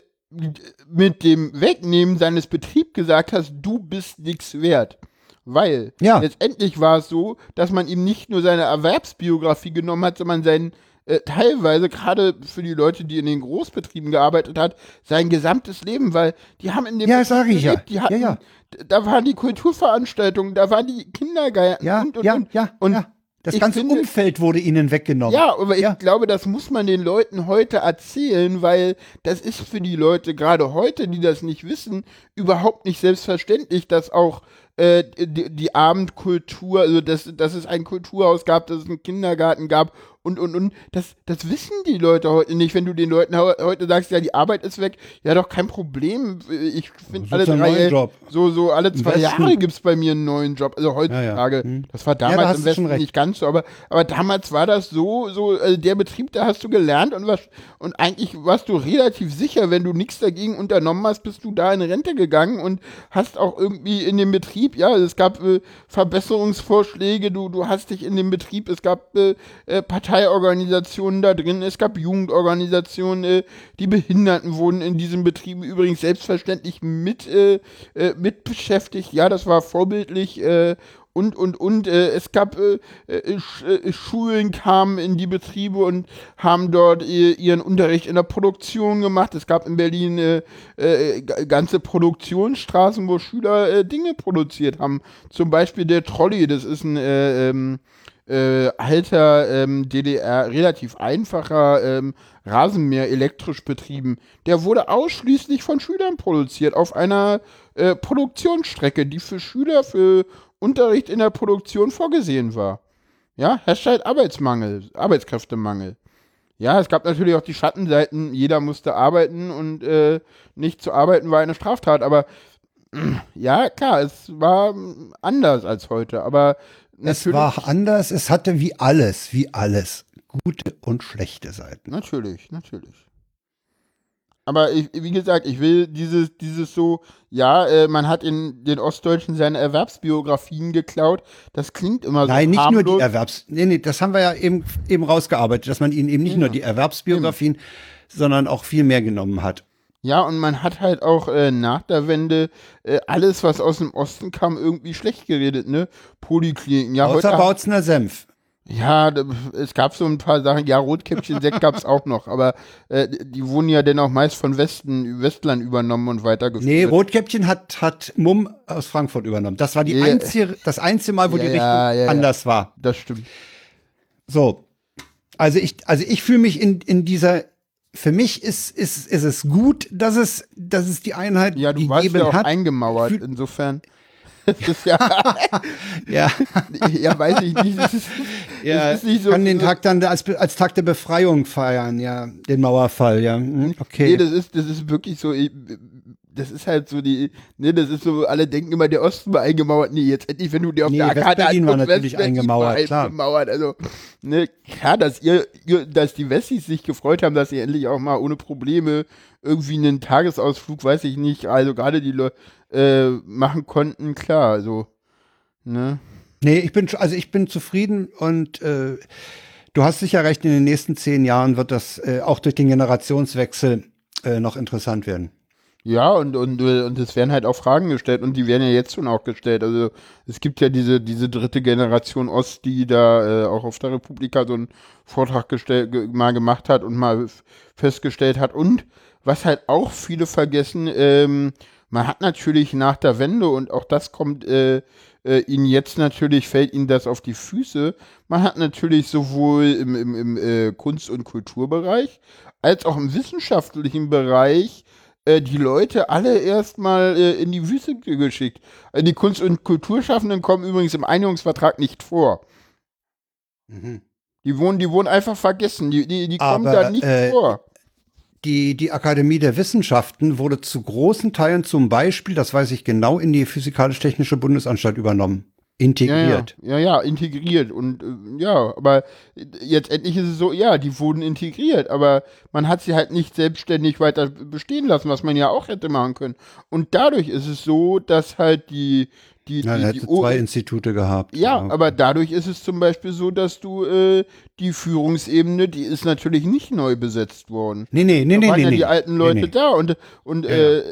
mit dem Wegnehmen seines Betriebs gesagt hat, du bist nichts wert. Weil Ja. letztendlich war es so, dass man ihm nicht nur seine Erwerbsbiografie genommen hat, sondern sein, äh, teilweise gerade für die Leute, die in den Großbetrieben gearbeitet hat, sein gesamtes Leben, weil die haben in dem Ja, sag ich ja. die hatten, Ja, ja. Da waren die Kulturveranstaltungen, da waren die Kindergärten Ja, und, und, ja, und. ja, und ja. Das ich ganze finde- Umfeld wurde ihnen weggenommen. ja, aber ich Ja. glaube, das muss man den Leuten heute erzählen, weil das ist für die Leute, gerade heute, die das nicht wissen, überhaupt nicht selbstverständlich, dass auch äh, die, die Abendkultur, also dass, dass es ein Kulturhaus gab, dass es einen Kindergarten gab und, und, und. Das, das wissen die Leute heute nicht. Wenn du den Leuten heu- heute sagst, ja, die Arbeit ist weg, ja, doch kein Problem. Ich finde alle drei, so, so alle zwei. Jahre gibt es bei mir einen neuen Job. Also heutzutage, Ja, ja. Hm. das war da damals hast im du schon Westen nicht ganz so, aber, aber damals war das so, so, also der Betrieb, da hast du gelernt und was, und eigentlich warst du relativ sicher, wenn du nichts dagegen unternommen hast, bist du da in Rente gegangen und hast auch irgendwie in dem Betrieb, ja, es gab äh, Verbesserungsvorschläge, du, du hast dich in dem Betrieb, es gab äh, äh, Parteiorganisationen da drin, es gab Jugendorganisationen, äh, die Behinderten wurden in diesem Betrieb übrigens selbstverständlich mit, äh, äh, mit beschäftigt, ja, das war vorbildlich, äh, und, und, und. Äh, es gab äh, äh, äh, Schulen kamen in die Betriebe und haben dort äh, ihren Unterricht in der Produktion gemacht. Es gab in Berlin äh, ganze Produktionsstraßen, wo Schüler Dinge produziert haben. Zum Beispiel der Trolley, das ist ein äh, alter ähm, DDR, relativ einfacher ähm, Rasenmäher elektrisch betrieben. Der wurde ausschließlich von Schülern produziert auf einer äh, Produktionsstrecke, die für Schüler für Unterricht in der Produktion vorgesehen war. Ja, herrscht halt Arbeitsmangel, Arbeitskräftemangel. Ja, es gab natürlich auch die Schattenseiten, jeder musste arbeiten und äh, nicht zu arbeiten war eine Straftat, aber <clears throat> ja, klar, es war anders als heute, aber Es natürlich, war anders, es hatte wie alles, wie alles, gute und schlechte Seiten. Natürlich, natürlich. Aber ich, wie gesagt, ich will dieses, dieses so, ja, äh, man hat in den Ostdeutschen seine Erwerbsbiografien geklaut. Das klingt immer so Nein, nicht nur die harmlos. Erwerbs. Nee, nee, das haben wir ja eben, eben rausgearbeitet, dass man ihnen eben nicht Ja. nur die Erwerbsbiografien, sondern auch viel mehr genommen hat. Ja, und man hat halt auch äh, nach der Wende äh, alles, was aus dem Osten kam, irgendwie schlecht geredet, ne? Polikliniken. Ja, Außer heute, Bautzner Senf. ja, es gab so ein paar Sachen. Ja, Rotkäppchen-Sekt gab's auch noch, aber äh, die wurden ja dann auch meist von Westen, Westlern übernommen und weitergeführt. Nee, Rotkäppchen hat, hat Mumm aus Frankfurt übernommen. Das war die Ja. einzige, das einzige Mal, wo Ja, die Richtung ja. anders war. Das stimmt. So. Also ich, also ich fühle mich in, in dieser, für mich ist, ist, ist es gut, dass es, dass es die Einheit Ja, du warst ja auch hat. eingemauert, insofern. <laughs> Ja, Ja, <laughs> ja, weiß ich nicht. Das ist, <laughs> ja das ist nicht so. kann den Tag dann als, als Tag der Befreiung feiern, ja, den Mauerfall, ja. Hm, Okay. Nee, das ist, das ist wirklich so, ich- das ist halt so die, ne, das ist so, alle denken immer, der Osten war eingemauert. Nee, jetzt endlich, wenn du dir auf Nee, der Karte West-Berlin war anguckst, natürlich eingemauert, war klar. eingemauert. Also, ne, klar, dass ihr, ihr, dass die Wessis sich gefreut haben, dass sie endlich auch mal ohne Probleme irgendwie einen Tagesausflug, weiß ich nicht, also gerade die Leute, äh, machen konnten, klar, also, ne. Nee, ich bin, also ich bin zufrieden und äh, du hast sicher recht, in den nächsten zehn Jahren wird das äh, auch durch den Generationswechsel äh, noch interessant werden. Ja, und, und, äh, und es werden halt auch Fragen gestellt und die werden ja jetzt schon auch gestellt. Also es gibt ja diese, diese dritte Generation Ost, die da äh, auch auf der Republika so einen Vortrag gestell, ge mal gemacht hat und mal festgestellt hat. Und was halt auch viele vergessen, ähm, man hat natürlich nach der Wende und auch das kommt äh, äh, ihnen jetzt natürlich, fällt ihnen das auf die Füße. Man hat natürlich sowohl im, im, im äh, Kunst- und Kulturbereich als auch im wissenschaftlichen Bereich die Leute alle erstmal äh, in die Wüste geschickt. Äh, die Kunst- und Kulturschaffenden kommen übrigens im Einigungsvertrag nicht vor. Die wurden, die wurden einfach vergessen. Die, die, die kommen Aber, da nicht äh, vor. Die, die Akademie der Wissenschaften wurde zu großen Teilen zum Beispiel, das weiß ich genau, in die Physikalisch-Technische Bundesanstalt übernommen. Ja, ja, Integriert. ja, ja, integriert. Und äh, ja, aber jetzt endlich ist es so, ja, die wurden integriert, aber man hat sie halt nicht selbstständig weiter bestehen lassen, was man ja auch hätte machen können. Und dadurch ist es so, dass halt die, die, Ja, die, die hätte O- zwei Institute gehabt. Ja, aber dadurch ist es zum Beispiel so, dass du äh, die Führungsebene, die ist natürlich nicht neu besetzt worden. Nee, nee, nee, da nee, waren nee. ja nee. die alten Leute nee. da und und Ja, äh,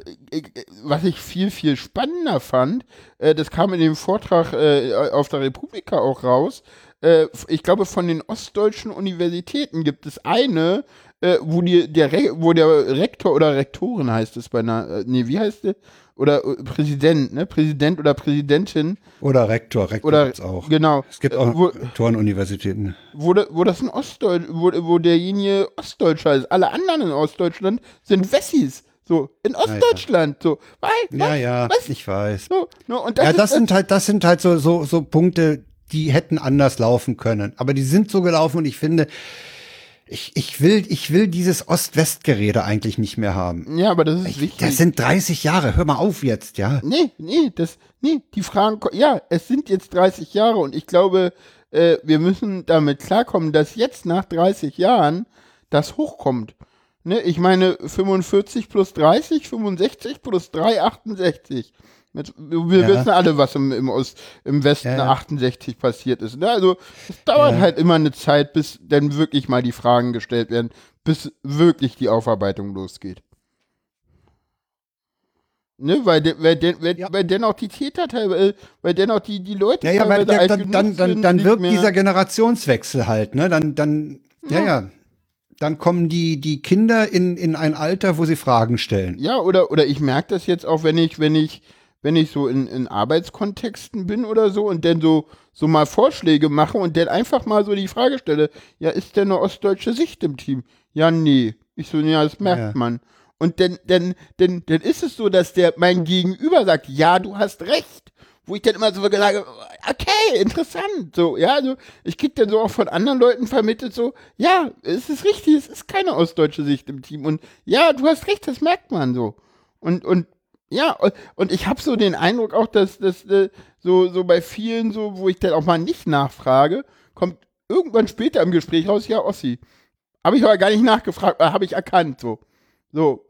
was ich viel viel spannender fand, äh, das kam in dem Vortrag äh, auf der Republika auch raus. äh, ich glaube, von den ostdeutschen Universitäten gibt es eine, äh, wo, die, der Re wo der Rektor oder Rektorin heißt es bei einer, nee, wie heißt der? Oder äh, Präsident, ne? Präsident oder Präsidentin. Oder Rektor, Rektor Oder, gibt's auch. genau. Es gibt Äh, auch wo, Rektorenuniversitäten. wo, wo das ein Ostdeutsch, wo, wo derjenige Ostdeutscher ist. Alle anderen in Ostdeutschland sind Wessis. So, in Ostdeutschland. So, weil, Ja, was, ja, was? ich weiß. So, ne, und das Ja, ist, das sind halt, das sind halt so, so, so Punkte, die hätten anders laufen können. Aber die sind so gelaufen und ich finde, ich, ich will, ich will dieses Ost-West-Gerede eigentlich nicht mehr haben. ja, aber das ist wichtig. Das sind 30 Jahre. Hör mal auf jetzt, ja. Nee, nee, das, nee, die Fragen, ja, es sind jetzt 30 Jahre und ich glaube, äh, wir müssen damit klarkommen, dass jetzt nach 30 Jahren das hochkommt. Ne, ich meine, 45 plus 30, 65 plus 3, 68. Mit, wir Ja. wissen alle, was im, im, Ost, im Westen Ja, ja. 68 passiert ist. Ne? Also es dauert halt immer eine Zeit, bis dann wirklich mal die Fragen gestellt werden, bis wirklich die Aufarbeitung losgeht. Ne, weil, de, weil, de, weil, Ja. weil dennoch die Täter teilweise, weil dennoch die, die Leute Ja, ja, weil teilweise der, dann, dann, dann, sind, dann wirkt mehr- dieser Generationswechsel halt, ne? Dann, dann, ja, ja. Dann kommen die, die Kinder in, in ein Alter, wo sie Fragen stellen. Ja, oder, oder ich merke das jetzt auch, wenn ich, wenn ich, wenn ich so in, in Arbeitskontexten bin oder so und dann so, so mal Vorschläge mache und dann einfach mal so die Frage stelle, ja, ist denn eine ostdeutsche Sicht im Team? Ja, nee. Ich so, ja, das merkt Ja. man. Und dann, dann, dann, dann ist es so, dass der mein Gegenüber sagt, ja, du hast recht. Wo ich dann immer so sage, okay, interessant. So, ja, also ich krieg dann so auch von anderen Leuten vermittelt, so, ja, es ist richtig, es ist keine ostdeutsche Sicht im Team. Und ja, du hast recht, das merkt man so. Und, und ja, und- ich habe so den Eindruck auch, dass das äh, so, so bei vielen, so, wo ich dann auch mal nicht nachfrage, kommt irgendwann später im Gespräch raus, ja, Ossi. Habe ich aber gar nicht nachgefragt, habe ich erkannt, so. So.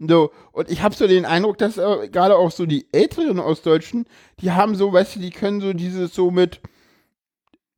So, und ich habe so den Eindruck, dass äh, gerade auch so die älteren Ostdeutschen, die haben so, weißt du, die können so dieses so mit,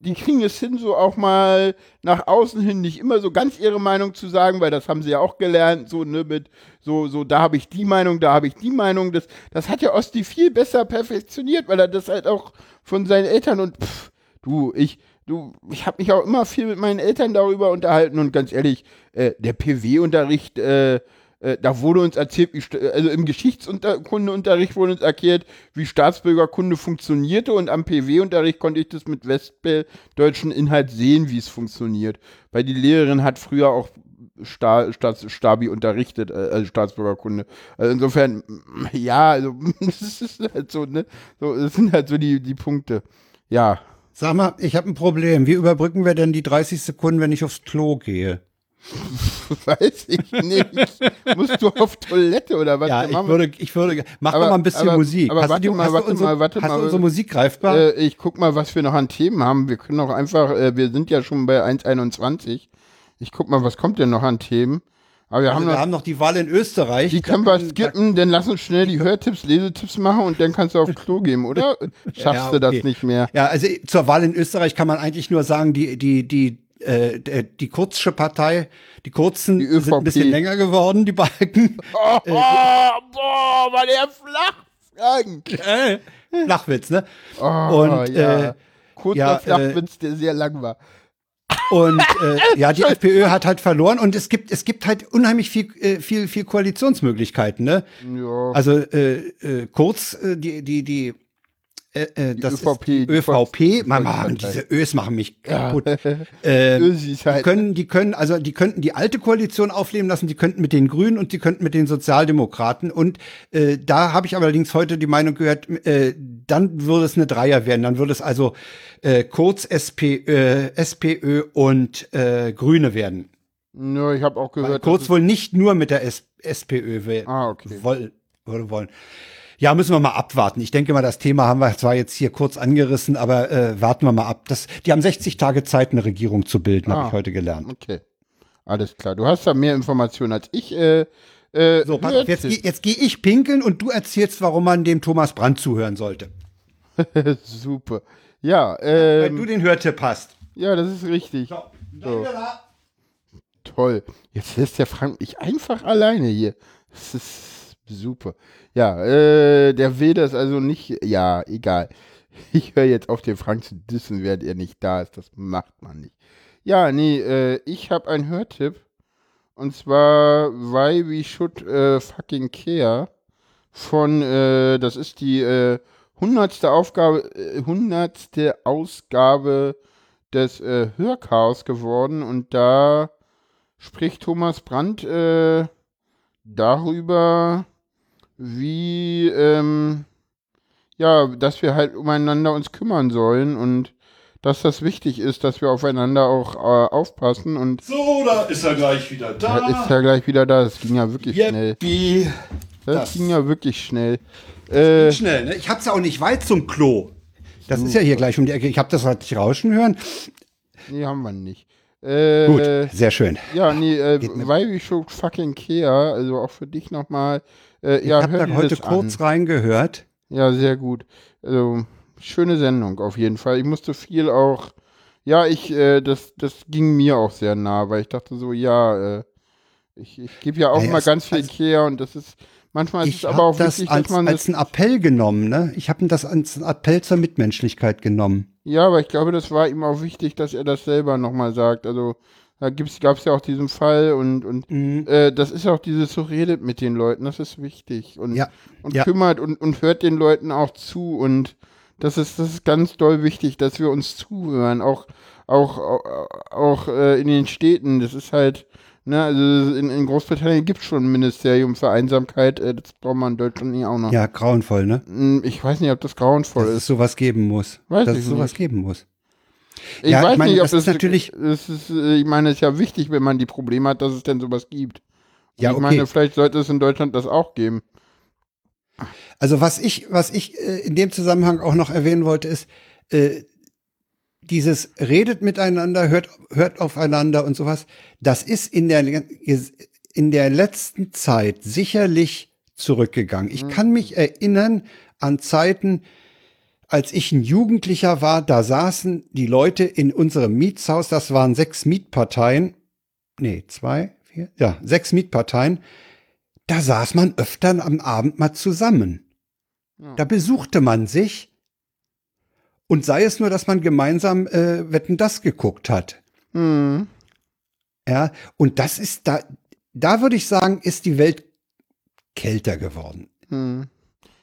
die kriegen es hin, so auch mal nach außen hin nicht immer so ganz ihre Meinung zu sagen, weil das haben sie ja auch gelernt, so, ne, mit, so, so, da habe ich die Meinung, da habe ich die Meinung. Das, das hat ja Osti viel besser perfektioniert, weil er das halt auch von seinen Eltern und pff, du, ich, du, ich habe mich auch immer viel mit meinen Eltern darüber unterhalten und ganz ehrlich, äh, der PW-Unterricht, äh, äh, da wurde uns erzählt, wie, also im Geschichtskundeunterricht wurde uns erklärt, wie Staatsbürgerkunde funktionierte und am PW-Unterricht konnte ich das mit westdeutschen Inhalt sehen, wie es funktioniert. Weil die Lehrerin hat früher auch Sta Staats Stabi unterrichtet, äh, also Staatsbürgerkunde. Also insofern, <clears throat> ja, also <laughs> das ist halt so, ne? So, das sind halt so die, die Punkte. Ja. Sag mal, ich habe ein Problem. Wie überbrücken wir denn die 30 Sekunden, wenn ich aufs Klo gehe? <laughs> Weiß ich nicht. Musst du auf Toilette oder was? Ja, ich würde, ich würde, mach Aber- doch mal ein bisschen aber- Musik. aber hast warte du, mal, hast warte du unsere, mal, warte hast mal. du unsere Musik greifbar? Äh, ich guck mal, was wir noch an Themen haben. Wir können auch einfach, äh, wir sind ja schon bei 1,21. Ich guck mal, was kommt denn noch an Themen? Aber wir also haben wir noch, haben noch die Wahl in Österreich. die können wir skippen, dann lass uns schnell die Hörtipps, Lesetipps machen und dann kannst du aufs Klo gehen, oder? <laughs> Schaffst Ja, du das okay. nicht mehr? Ja, also zur Wahl in Österreich kann man eigentlich nur sagen, die, die, die, äh, d- die Kurzsche Partei, die Kurzen Die sind ein bisschen länger geworden, die Balken. <laughs> Oh, oh, boah, war der flach. Äh, Flachwitz, ne? Oh, Und, ja. äh, Kurzer ja, äh, Flachwitz, der sehr lang war. Und äh, <laughs> ja, die FPÖ hat halt verloren und es gibt es gibt halt unheimlich viel äh, viel viel Koalitionsmöglichkeiten, ne? Ja. Also äh, äh, kurz äh, die die die äh, äh, das ÖVP, ist ÖVP, man, man, diese Ös machen mich Ja. kaputt. <laughs> Äh, Ösis die halt. können, die können, also die könnten die alte Koalition aufleben lassen, die könnten mit den Grünen und die könnten mit den Sozialdemokraten. Und äh, da habe ich allerdings heute die Meinung gehört, äh, dann würde es eine Dreier werden. Dann würde es also äh, Kurz, SP, äh, SPÖ und äh, Grüne werden. Ja, ich habe auch Weil gehört. Kurz dass wohl nicht nur mit der S SPÖ will, Ah, okay. woll, wollen. Ja, müssen wir mal abwarten. Ich denke mal, das Thema haben wir zwar jetzt hier kurz angerissen, aber äh, warten wir mal ab. Das, die haben 60 Tage Zeit, eine Regierung zu bilden, Ah. habe ich heute gelernt. Okay. Alles klar. Du hast da mehr Informationen als ich. Äh, äh, So, pass auf, jetzt, jetzt gehe ich pinkeln und du erzählst, warum man dem Thomas Brandt zuhören sollte. <laughs> Super. Ja, Weil ähm, du den Hörtipp hast. ja, das ist richtig. So. Toll. Jetzt lässt der Frank mich einfach alleine hier. Das ist super. Ja, äh, der will das also nicht. Ja, egal. <laughs> ich höre jetzt auf, den Frank zu dissen, während er nicht da ist. Das macht man nicht. Ja, nee, äh, ich habe einen Hörtipp. Und zwar Why We Should äh, Fucking Care von, äh, das ist die äh, hundertste Aufgabe, äh, hundertste Ausgabe des äh, Hörchaos geworden und da spricht Thomas Brandt äh, darüber, wie ähm, ja, dass wir halt umeinander uns kümmern sollen und dass das wichtig ist, dass wir aufeinander auch äh, aufpassen und So, da ist er gleich wieder da. da ist er gleich wieder da. Das ging ja wirklich schnell. Yeppi. Das, Das- ging ja wirklich schnell. Äh, Schnell, ne? Ich hab's ja auch nicht weit zum Klo. Das ist ja hier gleich um die Ecke. Ich hab das halt nicht rauschen hören. nee, haben wir nicht. Äh, Gut, sehr schön. Ja, nee, äh, Why We Should Fucking Care, also auch für dich nochmal. Äh, ja, ich habe da heute kurz an. reingehört. Ja, sehr gut. Also, schöne Sendung auf jeden Fall. Ich musste viel auch, ja, ich, äh, das, das ging mir auch sehr nah, weil ich dachte so, ja, äh, ich, ich gebe ja auch Naja, mal ganz viel Care und das ist, manchmal ist Ich es aber auch das wichtig, als, dass man als das, einen Appell genommen. Ne? Ich habe das als einen Appell zur Mitmenschlichkeit genommen. ja, aber ich glaube, das war ihm auch wichtig, dass er das selber nochmal sagt. Also, da gibt's, gab's ja auch diesen Fall und, und Mhm. äh, das ist auch dieses so redet mit den Leuten, das ist wichtig und, Ja, und ja. kümmert und, und hört den Leuten auch zu und das ist, das ist ganz doll wichtig, dass wir uns zuhören, auch, auch, auch, auch äh, in den Städten, das ist halt, ne, also in, in Großbritannien gibt es schon ein Ministerium für Einsamkeit, äh, das braucht man in Deutschland nicht auch noch. Ja, grauenvoll, ne? Hm, Ich weiß nicht, ob das grauenvoll Dass ist. es sowas geben muss. Weiß dass es sowas nicht. geben muss. Ich Ja, ich weiß meine, nicht, ob das das ist natürlich- Das ist, äh, ich meine, es ist ja wichtig, wenn man die Probleme hat, dass es denn sowas gibt. Und Ja, ich okay. meine, vielleicht sollte es in Deutschland das auch geben. Also was ich, was ich äh, in dem Zusammenhang auch noch erwähnen wollte, ist äh, dieses redet miteinander, hört, hört aufeinander und sowas. Das ist in der in der letzten Zeit sicherlich zurückgegangen. Ich kann mich erinnern an Zeiten, als ich ein Jugendlicher war, da saßen die Leute in unserem Mietshaus, das waren sechs Mietparteien, nee, zwei, vier, ja, sechs Mietparteien, da saß man öfter am Abend mal zusammen. Da besuchte man sich und sei es nur, dass man gemeinsam äh, Wetten das geguckt hat. Hm. Ja, und das ist da, da würde ich sagen, ist die Welt kälter geworden. Hm.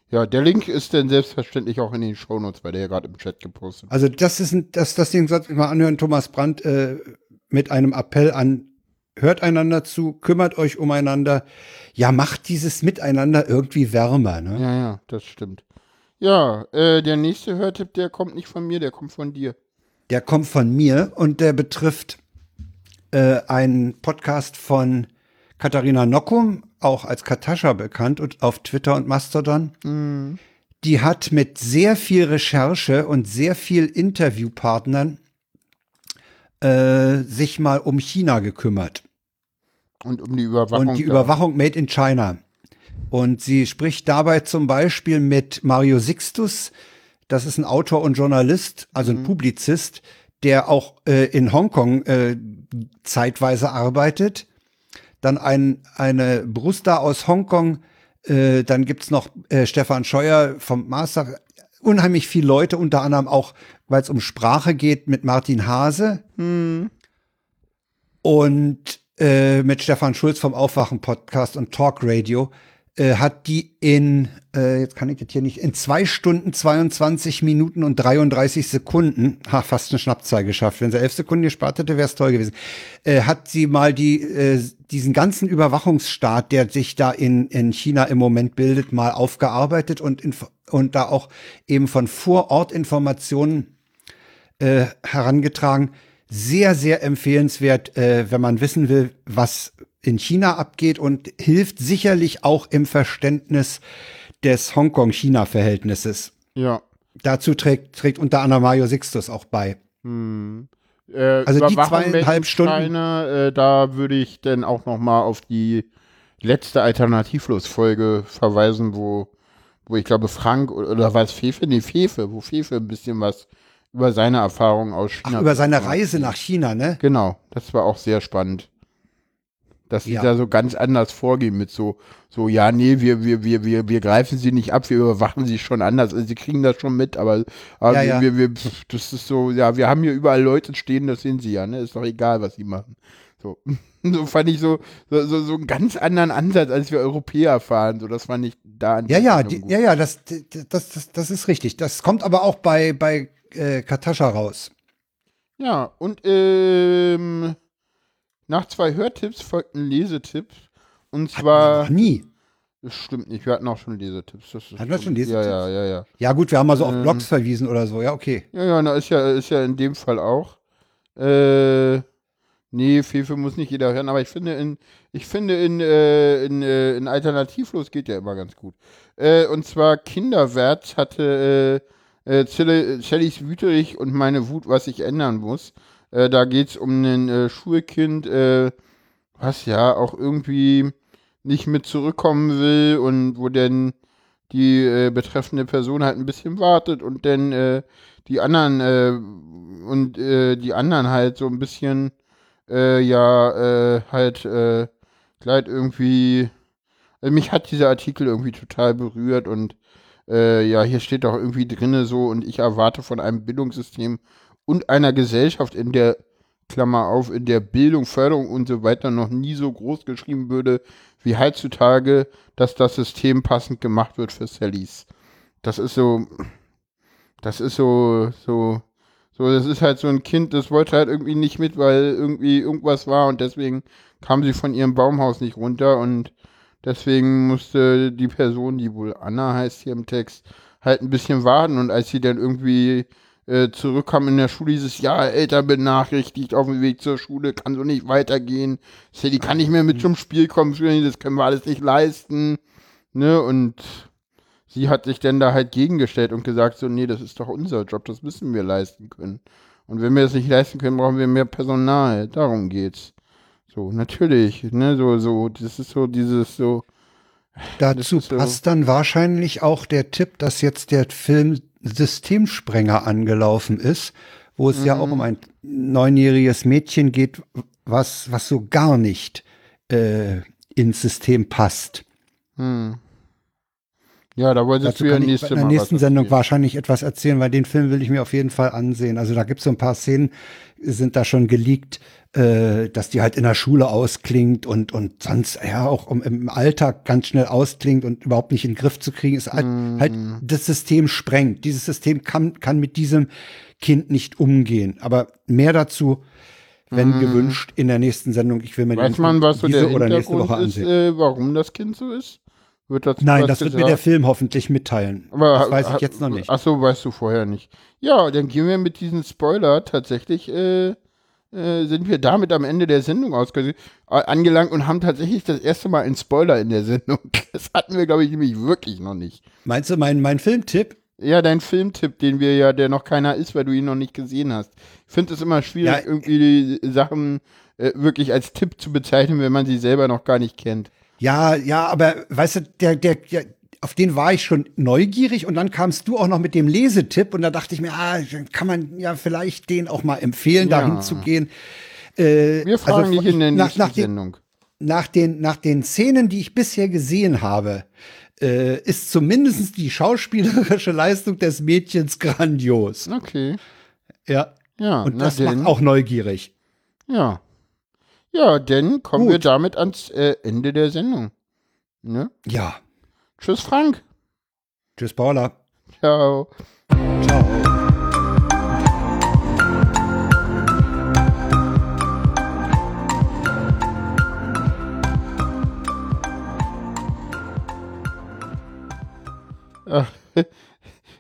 Ja, der Link ist dann selbstverständlich auch in den Shownotes, weil der ja gerade im Chat gepostet. Also das ist ein, das, das Ding sollte ich mal anhören, Thomas Brandt äh, mit einem Appell an, hört einander zu, kümmert euch umeinander. Ja, macht dieses Miteinander irgendwie wärmer. Ne? Ja, ja, das stimmt. Ja, äh, der nächste Hörtipp, der kommt nicht von mir, der kommt von dir. Der kommt von mir und der betrifft äh, einen Podcast von Katharina Nockum, auch als Katascha bekannt und auf Twitter und Mastodon. Hm. Die hat mit sehr viel Recherche und sehr viel Interviewpartnern äh, sich mal um China gekümmert Und um die Überwachung. und die. Überwachung made in China. Und sie spricht dabei zum Beispiel mit Mario Sixtus, das ist ein Autor und Journalist, also ein Publizist, der auch äh, in Hongkong äh, zeitweise arbeitet. Dann ein, eine Brusta aus Hongkong, äh, dann gibt's noch äh, Stefan Scheuer vom Master. Unheimlich viele Leute, unter anderem auch, weil es um Sprache geht, mit Martin Hase. Und äh, mit Stefan Schulz vom Aufwachen-Podcast und Talk Radio äh, hat die in, äh, jetzt kann ich das hier nicht, in zwei Stunden, 22 Minuten und 33 Sekunden, ha, fast eine Schnappzahl geschafft. Wenn sie elf Sekunden gespart hätte, wäre es toll gewesen. Äh, hat sie mal die, äh, diesen ganzen Überwachungsstaat, der sich da in, in China im Moment bildet, mal aufgearbeitet und, inf- und da auch eben von Vorortinformationen äh, herangetragen. Sehr, sehr empfehlenswert, äh, wenn man wissen will, was in China abgeht und hilft sicherlich auch im Verständnis des Hongkong-China-Verhältnisses. Ja. Dazu trägt, trägt unter anderem Mario Sixtus auch bei. Hm. Äh, Also die zweieinhalb Stunden- äh, da würde ich dann auch noch mal auf die letzte Alternativlos-Folge verweisen, wo, wo ich glaube Frank oder, oder war es Fefe? Nee, Fefe, wo Fefe ein bisschen was über seine Erfahrungen aus China. Ach, über seine. Reise nach China, ne? Genau, das war auch sehr spannend. Dass die Ja. da so ganz anders vorgehen mit so, so, ja, nee, wir, wir, wir, wir, wir greifen sie nicht ab, wir überwachen sie schon anders. Also sie kriegen das schon mit, aber, aber Ja, wir, ja. wir, wir, pff, das ist so, ja, wir haben hier überall Leute stehen, das sehen sie ja, ne? Ist doch egal, was sie machen. So. <laughs> So fand ich so, so, so, so einen ganz anderen Ansatz, als wir Europäer fahren. So, das fand ich da an Ja, ja, die, ja, ja, das, das, das, das ist richtig. Das kommt aber auch bei, bei äh, Katascha raus. Ja, und ähm, nach zwei Hörtipps folgt ein Lesetipp. Und Noch zwar, nie. das stimmt nicht, wir hatten auch schon Lesetipps. Das Hatten wir schon Ja, Lesetipps? ja, ja, ja. Ja, gut, wir haben mal so auf Ähm. Blogs verwiesen oder so. Ja, okay. Ja, ja, na, ist ja, ist ja in dem Fall auch. Äh, nee, Fefe muss nicht jeder hören, aber ich finde in, ich finde in, äh, in, äh, in Alternativlos geht ja immer ganz gut. Äh, und zwar Kinderwert hatte äh, äh, Zille- Shellys Wüterich und meine Wut, was ich ändern muss. Äh, da geht's um ein äh, Schulkind, äh, was ja auch irgendwie nicht mit zurückkommen will und wo denn die äh, betreffende Person halt ein bisschen wartet und dann äh, die anderen äh, und die anderen halt so ein bisschen ja halt äh, gleich irgendwie also mich hat dieser Artikel irgendwie total berührt und äh, ja hier steht auch irgendwie drinne so und ich erwarte von einem Bildungssystem und einer Gesellschaft in der Klammer auf in der Bildung Förderung und so weiter noch nie so groß geschrieben würde wie heutzutage dass das System passend gemacht wird für Sallys. Das ist so, das ist so, so, so, das ist halt so ein Kind, das wollte halt irgendwie nicht mit, weil irgendwie irgendwas war und deswegen kam sie von ihrem Baumhaus nicht runter und deswegen musste die Person, die wohl Anna heißt hier im Text, halt ein bisschen warten und als sie dann irgendwie äh, zurückkam in der Schule, dieses ja, Eltern benachrichtigt auf dem Weg zur Schule, kann so nicht weitergehen. Sally kann nicht mehr mit zum Spiel kommen, das können wir alles nicht leisten. Ne, und sie hat sich dann da halt gegengestellt und gesagt, so, nee, das ist doch unser Job, das müssen wir leisten können. Und wenn wir das nicht leisten können, brauchen wir mehr Personal. Darum geht's. So, natürlich, ne, so, so, das ist so dieses so, Dazu ist so- passt dann wahrscheinlich auch der Tipp, dass jetzt der Film Systemsprenger angelaufen ist, wo es ja Mhm. auch um ein neunjähriges Mädchen geht, was, was so gar nicht äh, ins System passt. hm. Ja, da wolltest Dazu du ja kann ich nächste in der nächsten Sendung wahrscheinlich etwas erzählen, weil den Film will ich mir auf jeden Fall ansehen. Also da gibt es so ein paar Szenen, sind da schon geleakt, äh, dass die halt in der Schule ausklingt und, und sonst ja auch um, im Alltag ganz schnell ausklingt und überhaupt nicht in den Griff zu kriegen, ist halt, Mhm. halt das System sprengt. Dieses System kann, kann mit diesem Kind nicht umgehen. Aber mehr dazu, wenn gewünscht, in der nächsten Sendung. Ich will mir Mhm. Weiß man, was so diese der oder nächste Woche Hintergrund ist, ansehen. äh, warum das Kind so ist? Wird dazu Nein, das wird mir gesagt? der Film hoffentlich mitteilen. Aber das weiß ich jetzt noch nicht. Ach so, weißt du vorher nicht. Ja, dann gehen wir mit diesem Spoiler tatsächlich, äh, äh, sind wir damit am Ende der Sendung äh, angelangt und haben tatsächlich das erste Mal einen Spoiler in der Sendung. <laughs> Das hatten wir, glaube ich, nämlich wirklich noch nicht. Meinst du mein, mein Filmtipp? Ja, dein Filmtipp, den wir ja, der noch keiner ist, weil du ihn noch nicht gesehen hast. Ich finde es immer schwierig, Ja, irgendwie die Sachen äh, wirklich als Tipp zu bezeichnen, wenn man sie selber noch gar nicht kennt. Ja, ja, aber weißt du, der, der, der, auf den war ich schon neugierig und dann kamst du auch noch mit dem Lesetipp und da dachte ich mir, ah, dann kann man ja vielleicht den auch mal empfehlen, Ja. dahin zu gehen. Äh, Wir fragen also, dich in der nach, nächsten nach, den, Sendung. nach, den, nach den Szenen, die ich bisher gesehen habe, äh, ist zumindest die schauspielerische Leistung des Mädchens grandios. Okay. Ja. Ja, Und das denn. macht auch neugierig. Ja. Ja, dann kommen Gut. wir damit ans äh, Ende der Sendung. Ne? Ja. Tschüss, Frank. Tschüss, Paula. Ciao. Ciao. Ach,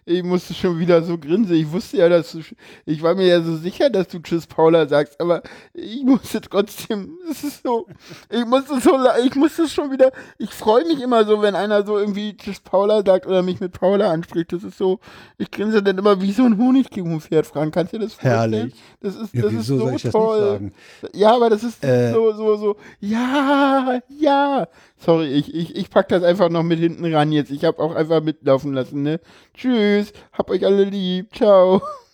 ich musste schon wieder so grinsen. Ich wusste ja, dass du, ich war mir ja so sicher, dass du Tschüss Paula sagst, aber ich musste trotzdem, <laughs> es ist so, ich musste so, ich musste schon wieder, ich freue mich immer so, wenn einer so irgendwie Tschüss Paula sagt oder mich mit Paula anspricht. Das ist so, ich grinse dann immer wie so ein Honigkuchenpferd, Frank. Kannst du dir das vorstellen? Herrlich. Das ist, Ja, das wieso ist so toll. Ja, aber das ist Äh. so, so, so, ja, ja. Sorry, ich, ich, ich pack das einfach noch mit hinten ran jetzt. Ich habe auch einfach mitlaufen lassen, ne? Tschüss, hab euch alle lieb, ciao. <laughs>